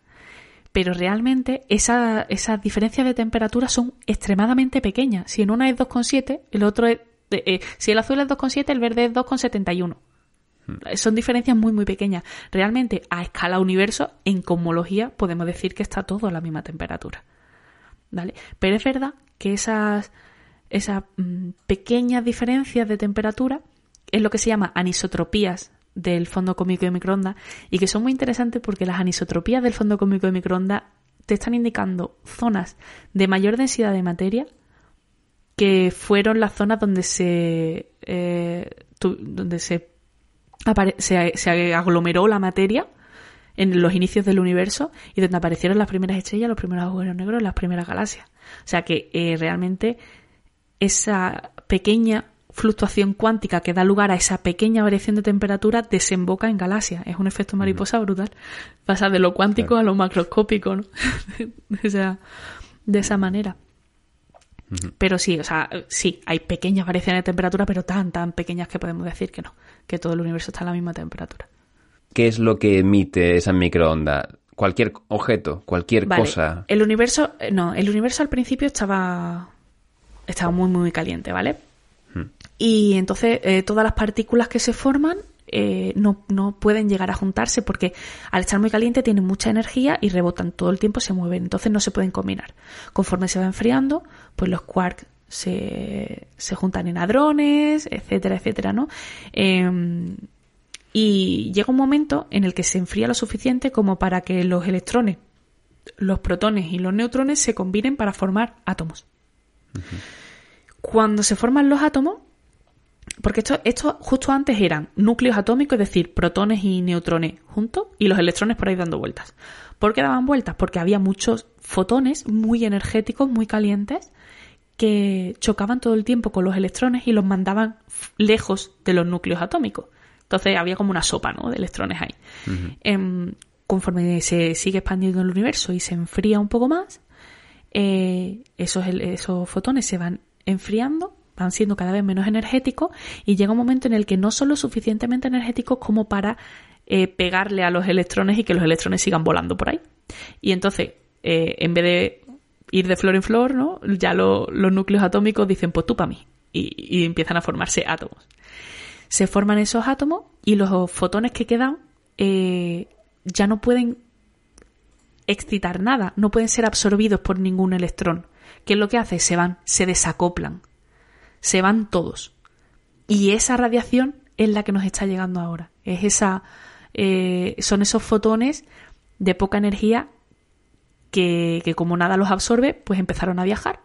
Pero realmente esas diferencias de temperatura son extremadamente pequeñas. Si en una es 2,7, el otro es... Eh, si el azul es 2,7, el verde es 2,71. Hmm. Son diferencias muy, muy pequeñas. Realmente, a escala universo, en cosmología, podemos decir que está todo a la misma temperatura. Pero es verdad que esas, esas mm, pequeñas diferencias de temperatura es lo que se llama anisotropías del fondo cómico de microondas y que son muy interesantes porque las anisotropías del fondo cómico de microondas te están indicando zonas de mayor densidad de materia que fueron las zonas donde se eh, donde se, se aglomeró la materia en los inicios del universo y donde aparecieron las primeras estrellas, los primeros agujeros negros, las primeras galaxias. O sea que eh, realmente esa pequeña fluctuación cuántica que da lugar a esa pequeña variación de temperatura desemboca en galaxias. Es un efecto mariposa brutal. Pasa de lo cuántico a lo macroscópico, ¿no? o sea, de esa manera. Pero sí, o sea, sí, hay pequeñas variaciones de temperatura, pero tan, tan pequeñas que podemos decir que no, que todo el universo está a la misma temperatura. ¿Qué es lo que emite esa microonda? Cualquier objeto, cualquier cosa. El universo, eh, no, el universo al principio estaba, estaba muy, muy caliente, ¿vale? Hmm. Y entonces eh, todas las partículas que se forman eh, no, no, pueden llegar a juntarse porque al estar muy caliente tienen mucha energía y rebotan todo el tiempo, se mueven, entonces no se pueden combinar. Conforme se va enfriando, pues los quarks se, se juntan en hadrones, etcétera, etcétera, ¿no? Em, y llega un momento en el que se enfría lo suficiente como para que los electrones, los protones y los neutrones se combinen para formar átomos. Cuando se forman los átomos, porque esto, esto justo antes eran núcleos atómicos, es decir, protones y neutrones juntos y los electrones por ahí dando vueltas. ¿Por qué daban vueltas? Porque había muchos fotones muy energéticos, muy calientes, que chocaban todo el tiempo con los electrones y los mandaban lejos de los núcleos atómicos. Entonces había como una sopa ¿no? de electrones ahí. Em, conforme se sigue expandiendo el universo y se enfría un poco más, eh, esos, esos fotones se van enfriando, van siendo cada vez menos energéticos y llega un momento en el que no son lo suficientemente energéticos como para eh, pegarle a los electrones y que los electrones sigan volando por ahí. Y entonces, eh, en vez de ir de flor en flor, ¿no? ya los núcleos atómicos dicen, pues tú para mí. y empiezan a formarse átomos se forman esos átomos y los fotones que quedan eh, ya no pueden excitar nada, no pueden ser absorbidos por ningún electrón. ¿Qué es lo que hace? Se van, se desacoplan, se van todos. Y esa radiación es la que nos está llegando ahora. Es esa, eh, son esos fotones de poca energía que, que como nada los absorbe, pues empezaron a viajar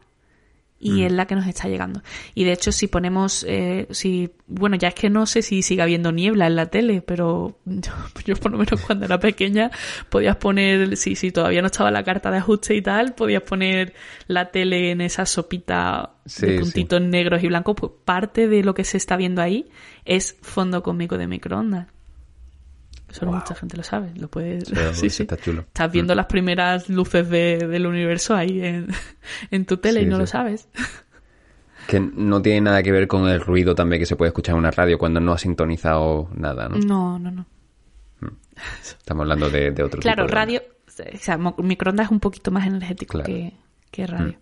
y mm. es la que nos está llegando. Y de hecho, si ponemos, eh, si, bueno, ya es que no sé si sigue habiendo niebla en la tele, pero yo, por lo menos cuando era pequeña podías poner, si, si todavía no estaba la carta de ajuste y tal, podías poner la tele en esa sopita de puntitos negros y blancos, pues parte de lo que se está viendo ahí es fondo cómico de microondas. Eso no mucha gente lo sabe. Lo puedes. Sí, sí, Está chulo. Estás viendo mm. las primeras luces del universo ahí en, tu tele y no lo sabes. Que no tiene nada que ver con el ruido también que se puede escuchar en una radio cuando no ha sintonizado nada, ¿no? No, no, no. Mm. Estamos hablando de, otro tipo. Claro, radio. O sea, microondas es un poquito más energético que, radio.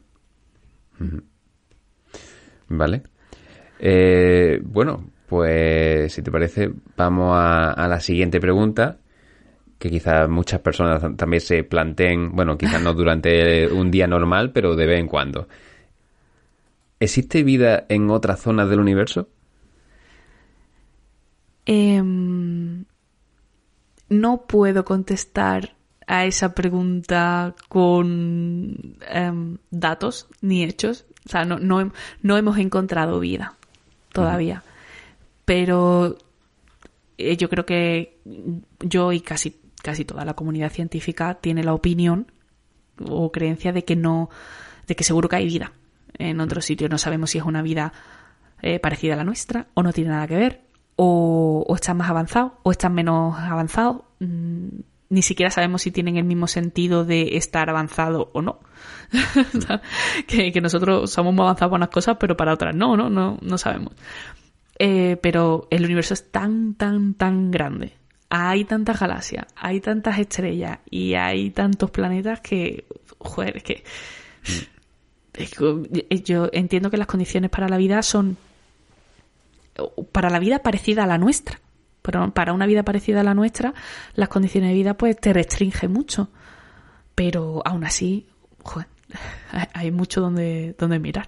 Mm. Vale. Eh, bueno, Pues, si te parece, vamos a, la siguiente pregunta, que quizás muchas personas también se planteen, bueno, quizás no durante un día normal, pero de vez en cuando. ¿Existe vida en otras zonas del universo? Em, no puedo contestar a esa pregunta con em, datos ni hechos. O sea, no, no, no hemos encontrado vida todavía. Pero eh, yo creo que yo y casi, casi toda la comunidad científica tiene la opinión o creencia de que no, de que seguro que hay vida en otro sitio. No sabemos si es una vida eh, parecida a la nuestra o no tiene nada que ver, o, o están más avanzados o están menos avanzados. Mm, ni siquiera sabemos si tienen el mismo sentido de estar avanzado o no. que, que, nosotros somos más avanzados para unas cosas, pero para otras no, no, no, no sabemos. Eh, pero el universo es tan, tan, tan grande. Hay tantas galaxias, hay tantas estrellas y hay tantos planetas que, joder, es que, es que yo entiendo que las condiciones para la vida son para la vida parecida a la nuestra pero para una vida parecida a la nuestra, las condiciones de vida pues te restringen mucho. Pero aún así, joder, hay mucho donde, donde mirar.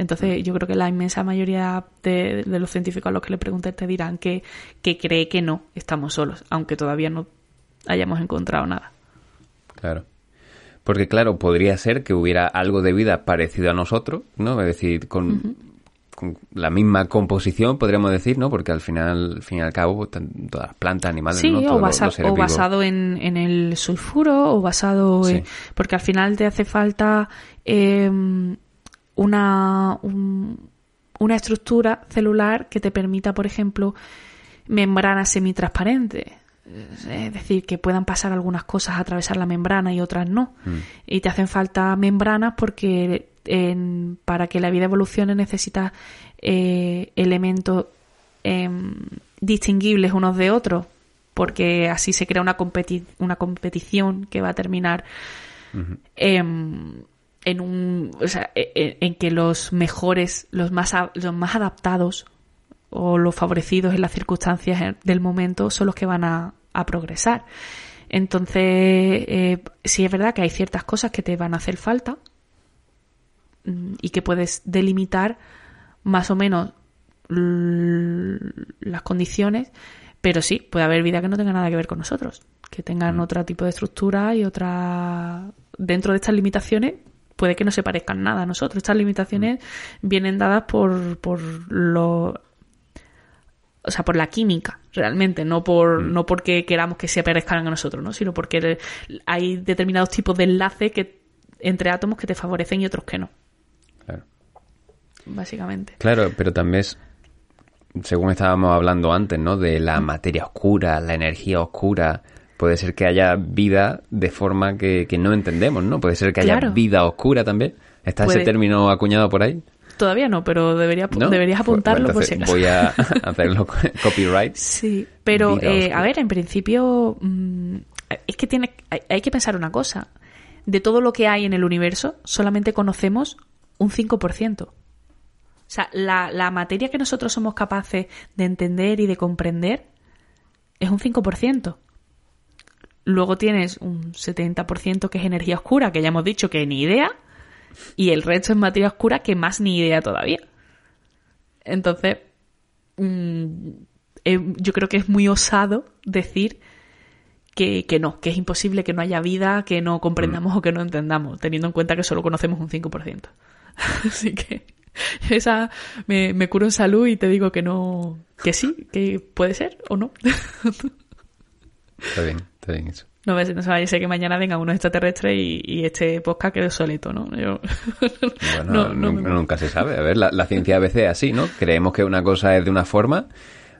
Entonces, yo creo que la inmensa mayoría de, los científicos a los que le preguntes te dirán que, que cree que no estamos solos, aunque todavía no hayamos encontrado nada. Claro. Porque, claro, podría ser que hubiera algo de vida parecido a nosotros, ¿no? Es decir, con con la misma composición, podríamos decir, ¿no? Porque al final, al fin y al cabo, todas las plantas, animales, sí, ¿no? o, o basado en, en, el sulfuro, o basado en... Porque al final te hace falta eh, una, una estructura celular que te permita, por ejemplo, membranas semitransparentes. Es decir, que puedan pasar algunas cosas a atravesar la membrana y otras no. Mm. Y te hacen falta membranas porque para que la vida evolucione necesita eh, elementos em, distinguibles unos de otros, porque así se crea una, una competición que va a terminar en un e, e, en, que los mejores, los más, los más adaptados o los favorecidos en las circunstancias del momento son los que van a, progresar. Entonces, eh, sí es verdad que hay ciertas cosas que te van a hacer falta, Mm, y que puedes delimitar más o menos las condiciones, pero sí, puede haber vida que no tenga nada que ver con nosotros, que tengan mm. otro tipo de estructura y otra... Dentro de estas limitaciones puede que no se parezcan nada a nosotros. Estas limitaciones mm. vienen dadas por, por lo... O sea, por la química, realmente, no por no porque queramos que se parezcan a nosotros, ¿no? sino porque hay determinados tipos de enlaces que entre átomos que te favorecen y otros que no básicamente. Claro, pero también es, según estábamos hablando antes, ¿no? De la materia oscura, la energía oscura. Puede ser que haya vida de forma que, no entendemos, ¿no? Puede ser que haya vida oscura también. ¿Está ese término acuñado por ahí? Todavía no, pero debería, deberías pues, apuntarlo por si acaso. Voy a hacerlo copyright. Sí, pero eh, a ver, en principio mm, es que tiene, hay que pensar una cosa. De todo lo que hay en el universo, solamente conocemos un 5%. O sea, la, materia que nosotros somos capaces de entender y de comprender es un 5%. Luego tienes un 70% que es energía oscura, que ya hemos dicho que ni idea, y el resto es materia oscura que más ni idea todavía. Entonces, mm, eh, yo creo que es muy osado decir que, que, no, que es imposible que no haya vida, que no comprendamos mm. o que no entendamos, teniendo en cuenta que solo conocemos un 5%. Así que Esa me, me curo en salud y te digo que no, que sí, que puede ser o no. Está bien, está bien eso. No, no se vaya a ser que mañana venga unos extraterrestres y, y este podcast quede solito, ¿no? bueno, nunca, se sabe. A ver, la, ciencia a veces es así, ¿no? Creemos que una cosa es de una forma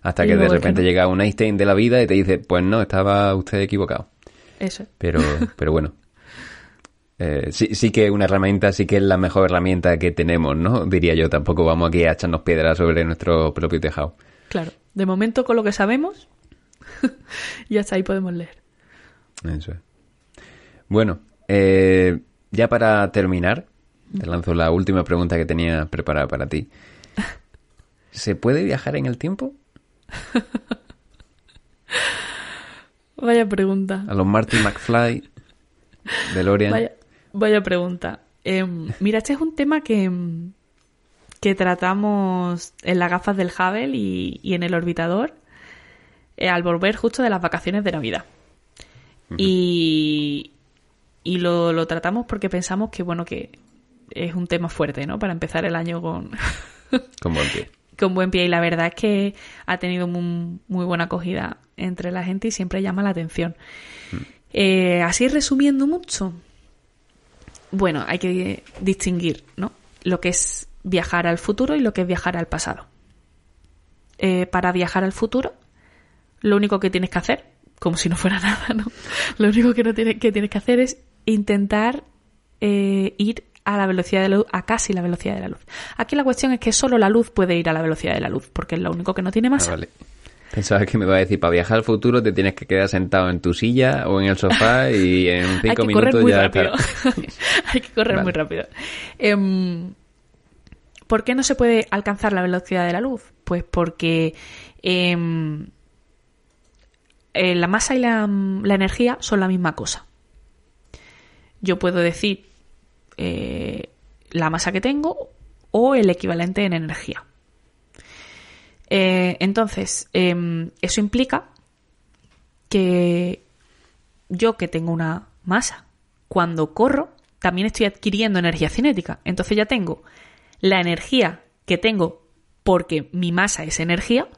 hasta que de repente llega un Einstein de la vida y te dice, pues no, estaba usted equivocado. Eso. Pero, pero bueno, eh, sí, sí que una herramienta, sí que es la mejor herramienta que tenemos, ¿no? Diría yo, tampoco vamos aquí a echarnos piedras sobre nuestro propio tejado. Claro, de momento con lo que sabemos, y hasta ahí podemos leer. Eso es. Bueno, eh, ya para terminar, te lanzo la última pregunta que tenía preparada para ti. ¿Se puede viajar en el tiempo? Vaya pregunta. A los Marty McFly, DeLorean. Vaya, vaya pregunta. Em, mira, este es un tema que, em, que tratamos en las gafas del Hubble y, y en el orbitador eh, al volver justo de las vacaciones de Navidad. Y, y lo, lo tratamos porque pensamos que, bueno, que es un tema fuerte, ¿no? Para empezar el año con, Con buen pie. con buen pie. Y la verdad es que ha tenido muy, muy buena acogida entre la gente y siempre llama la atención. Eh, así resumiendo mucho, bueno, hay que distinguir, ¿no? Lo que es viajar al futuro y lo que es viajar al pasado. Eh, para viajar al futuro, lo único que tienes que hacer, como si no fuera nada, ¿no? Lo único que, no tienes, que tienes que hacer es intentar eh, ir a la velocidad de la luz, a casi la velocidad de la luz. Aquí la cuestión es que solo la luz puede ir a la velocidad de la luz, porque es lo único que no tiene Ah, masa. vale. Pensaba que me iba a decir, para viajar al futuro te tienes que quedar sentado en tu silla o en el sofá y en Hay cinco que correr minutos muy ya rápido. Hay que correr Vale. muy rápido. Em, ¿Por qué no se puede alcanzar la velocidad de la luz? Pues porque em, eh, la masa y la, la energía son la misma cosa. Yo puedo decir eh, la masa que tengo o el equivalente en energía. Eh, entonces, em, eso implica que yo que tengo una masa, cuando corro, también estoy adquiriendo energía cinética. Entonces ya tengo la energía que tengo porque mi masa es energía,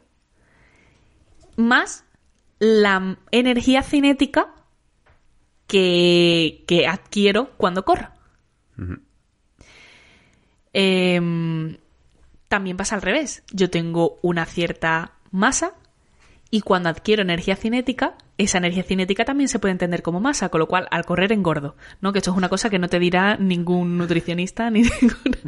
más la energía cinética que, que adquiero cuando corro. Em, también pasa al revés. Yo tengo una cierta masa y cuando adquiero energía cinética, esa energía cinética también se puede entender como masa, con lo cual al correr engordo, ¿no? Que esto es una cosa que no te dirá ningún nutricionista ni ningún...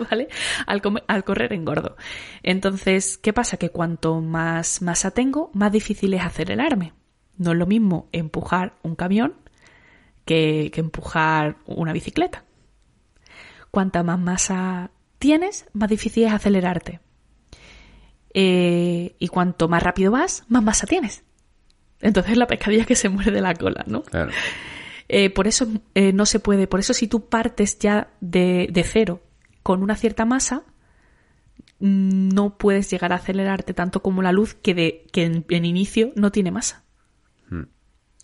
¿Vale? Al, correr engordo. Entonces, ¿qué pasa? Que cuanto más masa tengo, más difícil es acelerarme. No es lo mismo empujar un camión que, que empujar una bicicleta. Cuanta más masa tienes, más difícil es acelerarte. Eh, y cuanto más rápido vas, más masa tienes. Entonces la pescadilla que se muere de la cola, ¿no? Claro. Eh, por eso eh, no se puede, por eso si tú partes ya de, de cero con una cierta masa, mm, no puedes llegar a acelerarte tanto como la luz que, de, que en, en inicio no tiene masa. Mm.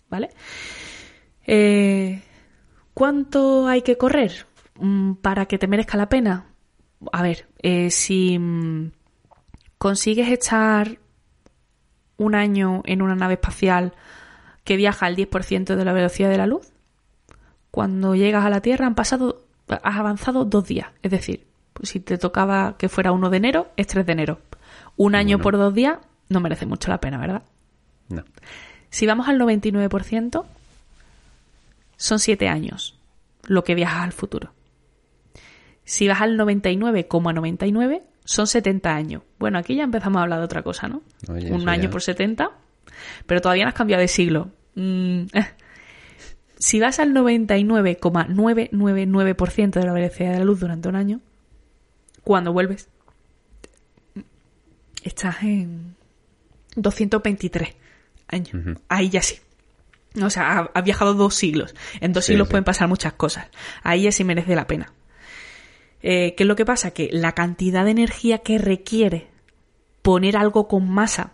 ¿Vale? Eh, ¿Cuánto hay que correr mm, para que te merezca la pena? A ver, eh, si mm, consigues echar un año en una nave espacial que viaja al 10% de la velocidad de la luz, cuando llegas a la Tierra han pasado, has avanzado dos días. Es decir, pues si te tocaba que fuera 1 de enero, es 3 de enero. Un año Bueno. por dos días no merece mucho la pena, ¿verdad? No. Si vamos al 99%, son 7 años lo que viajas al futuro. Si vas al 99,99, son 70 años. Bueno, aquí ya empezamos a hablar de otra cosa, ¿no? Oye, Un año ya- por 70, pero todavía no has cambiado de siglo. Mm, eh. Si vas al 99,999% de la velocidad de la luz durante un año, cuando vuelves, estás en 223 años. Ahí ya sí. O sea, ha- has viajado dos siglos. En dos Sí, siglos sí. pueden pasar muchas cosas. Ahí ya sí merece la pena. Eh, ¿Qué es lo que pasa? Que la cantidad de energía que requiere poner algo con masa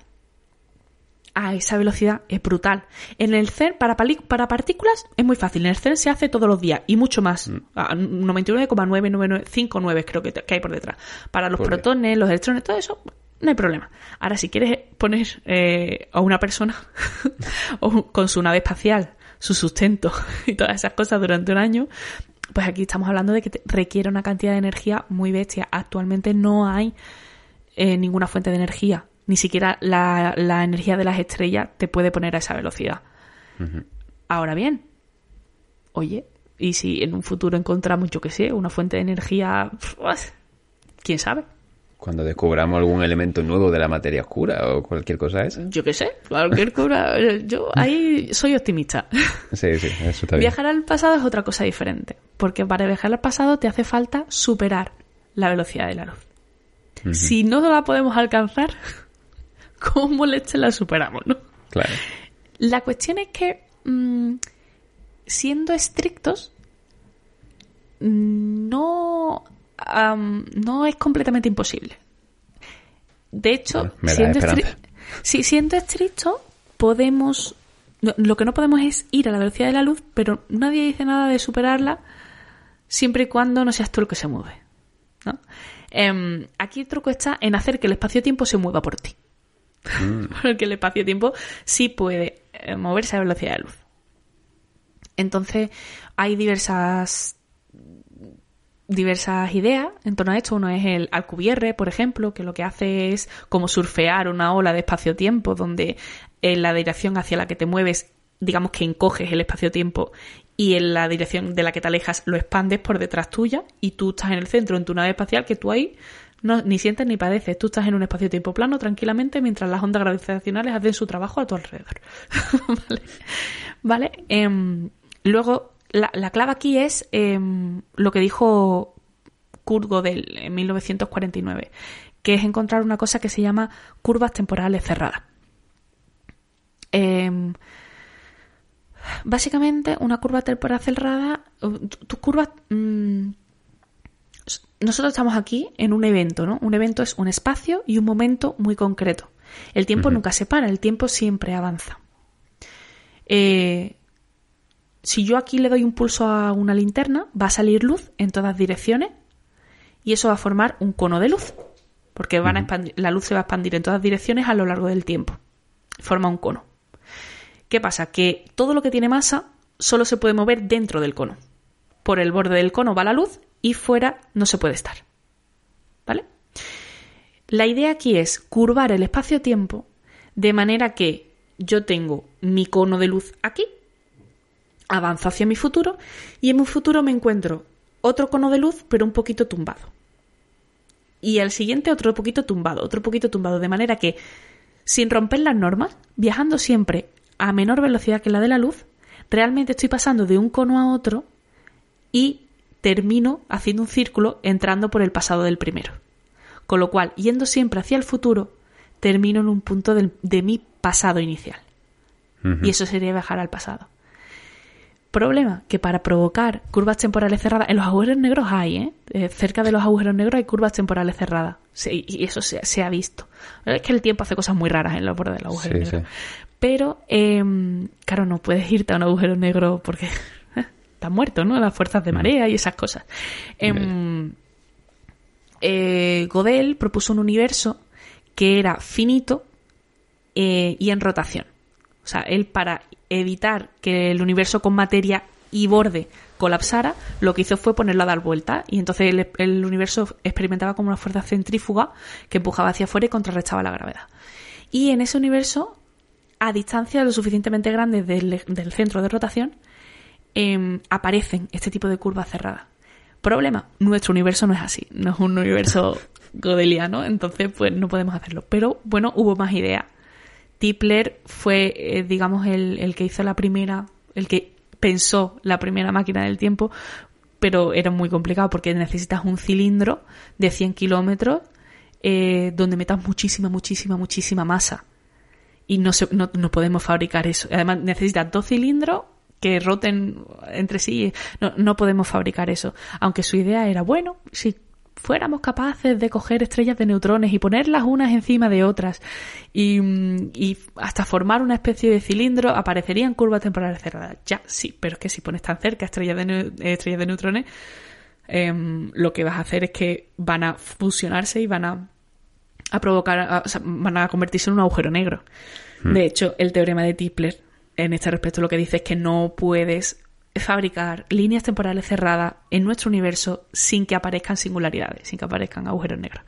a esa velocidad es brutal. En el CERN, para, partículas, es muy fácil. En el CERN se hace todos los días y mucho más. A 99,959 creo que, hay por detrás. Para los protones, los electrones, todo eso, no hay problema. Ahora, si quieres poner eh, a una persona con su nave espacial, su sustento y todas esas cosas durante un año, pues aquí estamos hablando de que te- requiere una cantidad de energía muy bestia. Actualmente no hay eh, ninguna fuente de energía. Ni siquiera la, la energía de las estrellas te puede poner a esa velocidad. Ahora bien, oye, ¿y si en un futuro encontramos, yo qué sé, una fuente de energía? ¿Quién sabe? Cuando descubramos algún elemento nuevo de la materia oscura o cualquier cosa esa. Yo qué sé, cualquier cosa. Yo ahí soy optimista. Sí, sí, eso está bien. Viajar al pasado es otra cosa diferente, porque para viajar al pasado te hace falta superar la velocidad de la luz. Si no la podemos alcanzar, ¿cómo leche la superamos, no? Claro. La cuestión es que, mm, siendo estrictos, no, no es completamente imposible. De hecho, Bueno, siendo, esperanza. estri- sí, siendo estrictos, podemos... no- Lo que no podemos es ir a la velocidad de la luz, pero nadie dice nada de superarla siempre y cuando no seas tú el que se mueve. ¿no? Em, aquí el truco está en hacer que el espacio-tiempo se mueva por ti. Porque el espacio-tiempo sí puede eh, moverse a velocidad de luz. Entonces, hay diversas diversas ideas en torno a esto. Uno es el Alcubierre, por ejemplo, que lo que hace es como surfear una ola de espacio-tiempo, donde en la dirección hacia la que te mueves, digamos que encoges el espacio-tiempo y en la dirección de la que te alejas lo expandes por detrás tuya y tú estás en el centro, en tu nave espacial, que tú ahí no, ni sientes ni padeces. Tú estás en un espacio-tiempo plano tranquilamente mientras las ondas gravitacionales hacen su trabajo a tu alrededor. ¿Vale? ¿Vale? Em, luego, la, la clave aquí es em, lo que dijo Kurt Gödel en 1949, que es encontrar una cosa que se llama curvas temporales cerradas. Em, básicamente, una curva temporal cerrada, tu- tus curvas... mm, nosotros estamos aquí en un evento, ¿no? Un evento es un espacio y un momento muy concreto. El tiempo nunca se para, el tiempo siempre avanza. Eh, si yo aquí le doy un pulso a una linterna, va a salir luz en todas direcciones y eso va a formar un cono de luz, porque van a expandir- la luz se va a expandir en todas direcciones a lo largo del tiempo. Forma un cono. ¿Qué pasa? Que todo lo que tiene masa solo se puede mover dentro del cono. Por el borde del cono va la luz y fuera no se puede estar. ¿Vale? La idea aquí es curvar el espacio-tiempo de manera que yo tengo mi cono de luz aquí, avanzo hacia mi futuro y en mi futuro me encuentro otro cono de luz pero un poquito tumbado. Y el siguiente otro poquito tumbado, otro poquito tumbado, de manera que sin romper las normas, viajando siempre a menor velocidad que la de la luz, realmente estoy pasando de un cono a otro y termino haciendo un círculo entrando por el pasado del primero. Con lo cual, yendo siempre hacia el futuro, termino en un punto de mi pasado inicial. Y eso sería viajar al pasado. Problema, que para provocar curvas temporales cerradas, en los agujeros negros hay, ¿eh? Eh, cerca de los agujeros negros hay curvas temporales cerradas. Sí, y eso se, se ha visto. Es que el tiempo hace cosas muy raras en los bordes del agujero Sí, negro. sí. Pero, em, claro, no puedes irte a un agujero negro porque estás muerto, ¿no? Las fuerzas de marea y esas cosas. Em, eh, Godel propuso un universo que era finito eh, y en rotación. O sea, él para evitar que el universo con materia y borde colapsara, lo que hizo fue ponerlo a dar vuelta y entonces el, el universo experimentaba como una fuerza centrífuga que empujaba hacia afuera y contrarrestaba la gravedad. Y en ese universo, a distancias lo suficientemente grandes del, del centro de rotación, em, aparecen este tipo de curvas cerradas. Problema, nuestro universo no es así, no es un universo godeliano, entonces pues no podemos hacerlo. Pero bueno, hubo más ideas. Tipler fue, eh, digamos, el, el que hizo la primera, el que pensó la primera máquina del tiempo, pero era muy complicado porque necesitas un cilindro de 100 kilómetros eh, donde metas muchísima, muchísima, muchísima masa. Y no, se, no, no podemos fabricar eso. Además, necesitas dos cilindros que roten entre sí. No, no podemos fabricar eso. Aunque su idea era, bueno, si fuéramos capaces de coger estrellas de neutrones y ponerlas unas encima de otras y, mm, y hasta formar una especie de cilindro, aparecerían curvas temporales cerradas. Ya, sí, pero es que si pones tan cerca estrellas de, estrellas de neutrones, em, lo que vas a hacer es que van a fusionarse y van a, a provocar, a- o sea, van a convertirse en un agujero negro. De hecho, el teorema de Tipler en este respecto lo que dice es que no puedes fabricar líneas temporales cerradas en nuestro universo sin que aparezcan singularidades, sin que aparezcan agujeros negros.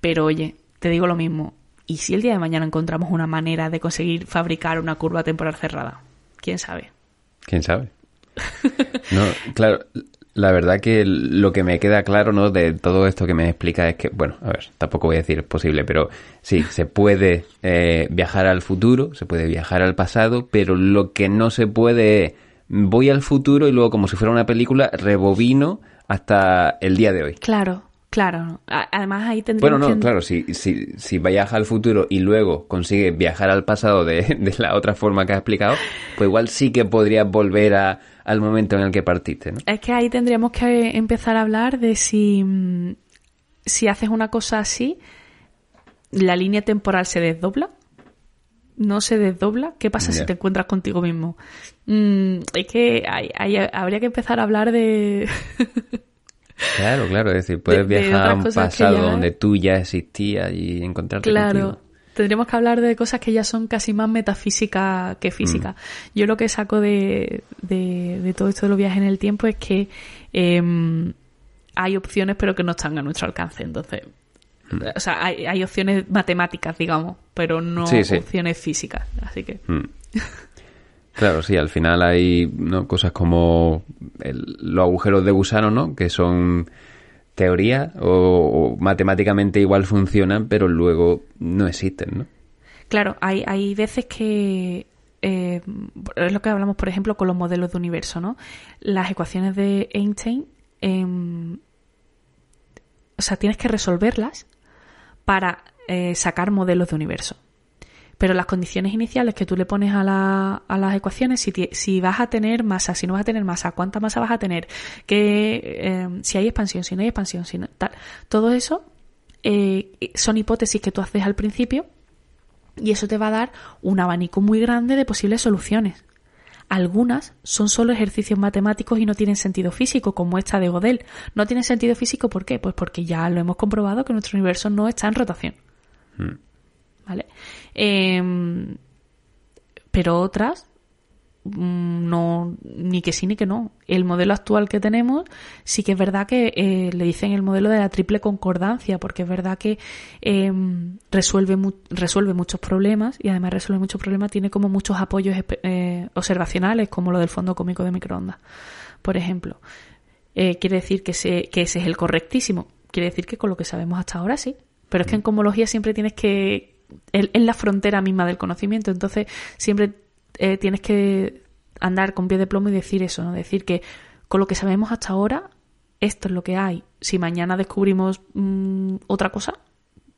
Pero oye, te digo lo mismo, ¿y si el día de mañana encontramos una manera de conseguir fabricar una curva temporal cerrada? ¿Quién sabe? ¿Quién sabe? No, claro, la verdad que lo que me queda claro, ¿no? De todo esto que me explica es que, bueno, a ver, tampoco voy a decir es posible, pero sí, se puede eh, viajar al futuro, se puede viajar al pasado, pero lo que no se puede voy al futuro y luego como si fuera una película, rebobino hasta el día de hoy. Claro, Claro, además ahí tendríamos Bueno, no, claro, si, si, si viajas al futuro y luego consigues viajar al pasado de, de, la otra forma que has explicado, pues igual sí que podrías volver a, al momento en el que partiste, ¿no? Es que ahí tendríamos que empezar a hablar de si, si haces una cosa así, la línea temporal se desdobla. No se desdobla. ¿Qué pasa si te encuentras contigo mismo? Mm, es que hay, habría que empezar a hablar de... Claro, claro, es decir, puedes viajar a un pasado donde tú ya existías y encontrarte claro. Tendríamos que hablar de cosas que ya son casi más metafísicas que físicas. Mm. Yo lo que saco de, de, todo esto de los viajes en el tiempo es que em, hay opciones pero que no están a nuestro alcance. Entonces, mm. o sea, hay, hay, opciones matemáticas, digamos, pero no opciones físicas. Así que... Mm. Claro, sí, al final hay ¿no? cosas como los agujeros de gusano, ¿no? Que son teoría o, matemáticamente igual funcionan, pero luego no existen, ¿no? Claro, hay, hay veces que eh, es lo que hablamos, por ejemplo, con los modelos de universo, ¿no? Las ecuaciones de Einstein, em, o sea, tienes que resolverlas para eh, sacar modelos de universo. Pero las condiciones iniciales que tú le pones a, la, a las ecuaciones, si, vas a tener masa, si no vas a tener masa, cuánta masa vas a tener, que, eh, si hay expansión, si no hay expansión, si tal, todo eso eh, son hipótesis que tú haces al principio y eso te va a dar un abanico muy grande de posibles soluciones. Algunas son solo ejercicios matemáticos y no tienen sentido físico, como esta de Godel. No tienen sentido físico, ¿por qué? Pues porque ya lo hemos comprobado que nuestro universo no está en rotación. Hmm. ¿vale? Em, pero otras mm, no ni que sí ni que no. El modelo actual que tenemos sí que es verdad que eh, le dicen el modelo de la triple concordancia, porque es verdad que em, resuelve, resuelve muchos problemas y además resuelve muchos problemas, tiene como muchos apoyos eh, observacionales, como lo del fondo cómico de microondas, por ejemplo. Eh, quiere decir que, que ese es el correctísimo. Quiere decir que con lo que sabemos hasta ahora sí. Pero es que en comología siempre tienes que, es la frontera misma del conocimiento, entonces siempre eh, tienes que andar con pie de plomo y decir eso, ¿no? Decir que con lo que sabemos hasta ahora, esto es lo que hay. Si mañana descubrimos mm, otra cosa,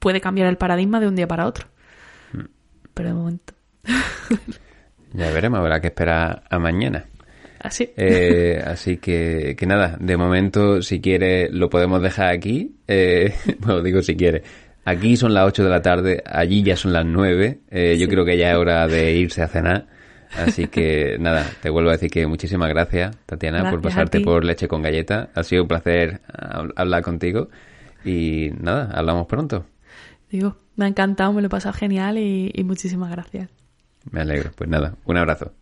puede cambiar el paradigma de un día para otro. Hmm. Pero de momento. ya veremos, habrá que esperar a mañana. Así. Eh, así que, que nada, de momento, si quiere, lo podemos dejar aquí. Eh, bueno, digo si quiere. Aquí son las 8 de la tarde, allí ya son las 9. Eh, yo creo que ya es hora de irse a cenar. Así que nada, te vuelvo a decir que muchísimas gracias, Tatiana, por pasarte por leche con galleta. Ha sido un placer hablar contigo. Y nada, hablamos pronto. Digo, me ha encantado, me lo he pasado genial y, muchísimas gracias. Me alegro. Pues nada, un abrazo.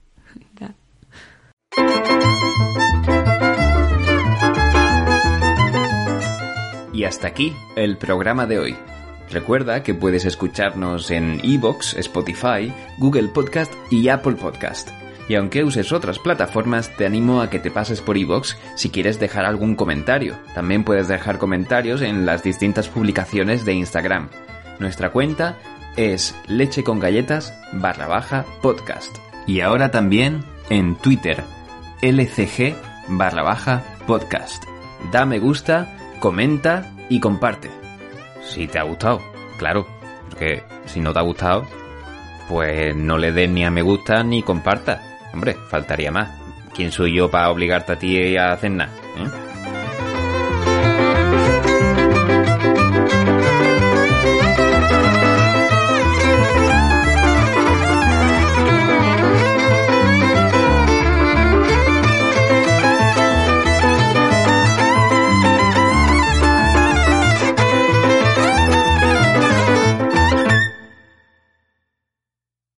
Y hasta aquí el programa de hoy. Recuerda que puedes escucharnos en Evox, Spotify, Google Podcast y Apple Podcast. Y aunque uses otras plataformas, te animo a que te pases por Evox si quieres dejar algún comentario. También puedes dejar comentarios en las distintas publicaciones de Instagram. Nuestra cuenta es leche con galletas barra baja podcast. Y ahora también en Twitter, lcg barra baja podcast. Da me gusta, comenta y comparte si te ha gustado, claro, porque si no te ha gustado, pues no le des ni a me gusta ni comparta. Hombre, faltaría más. ¿Quién soy yo para obligarte a ti a hacer nada? ¿eh?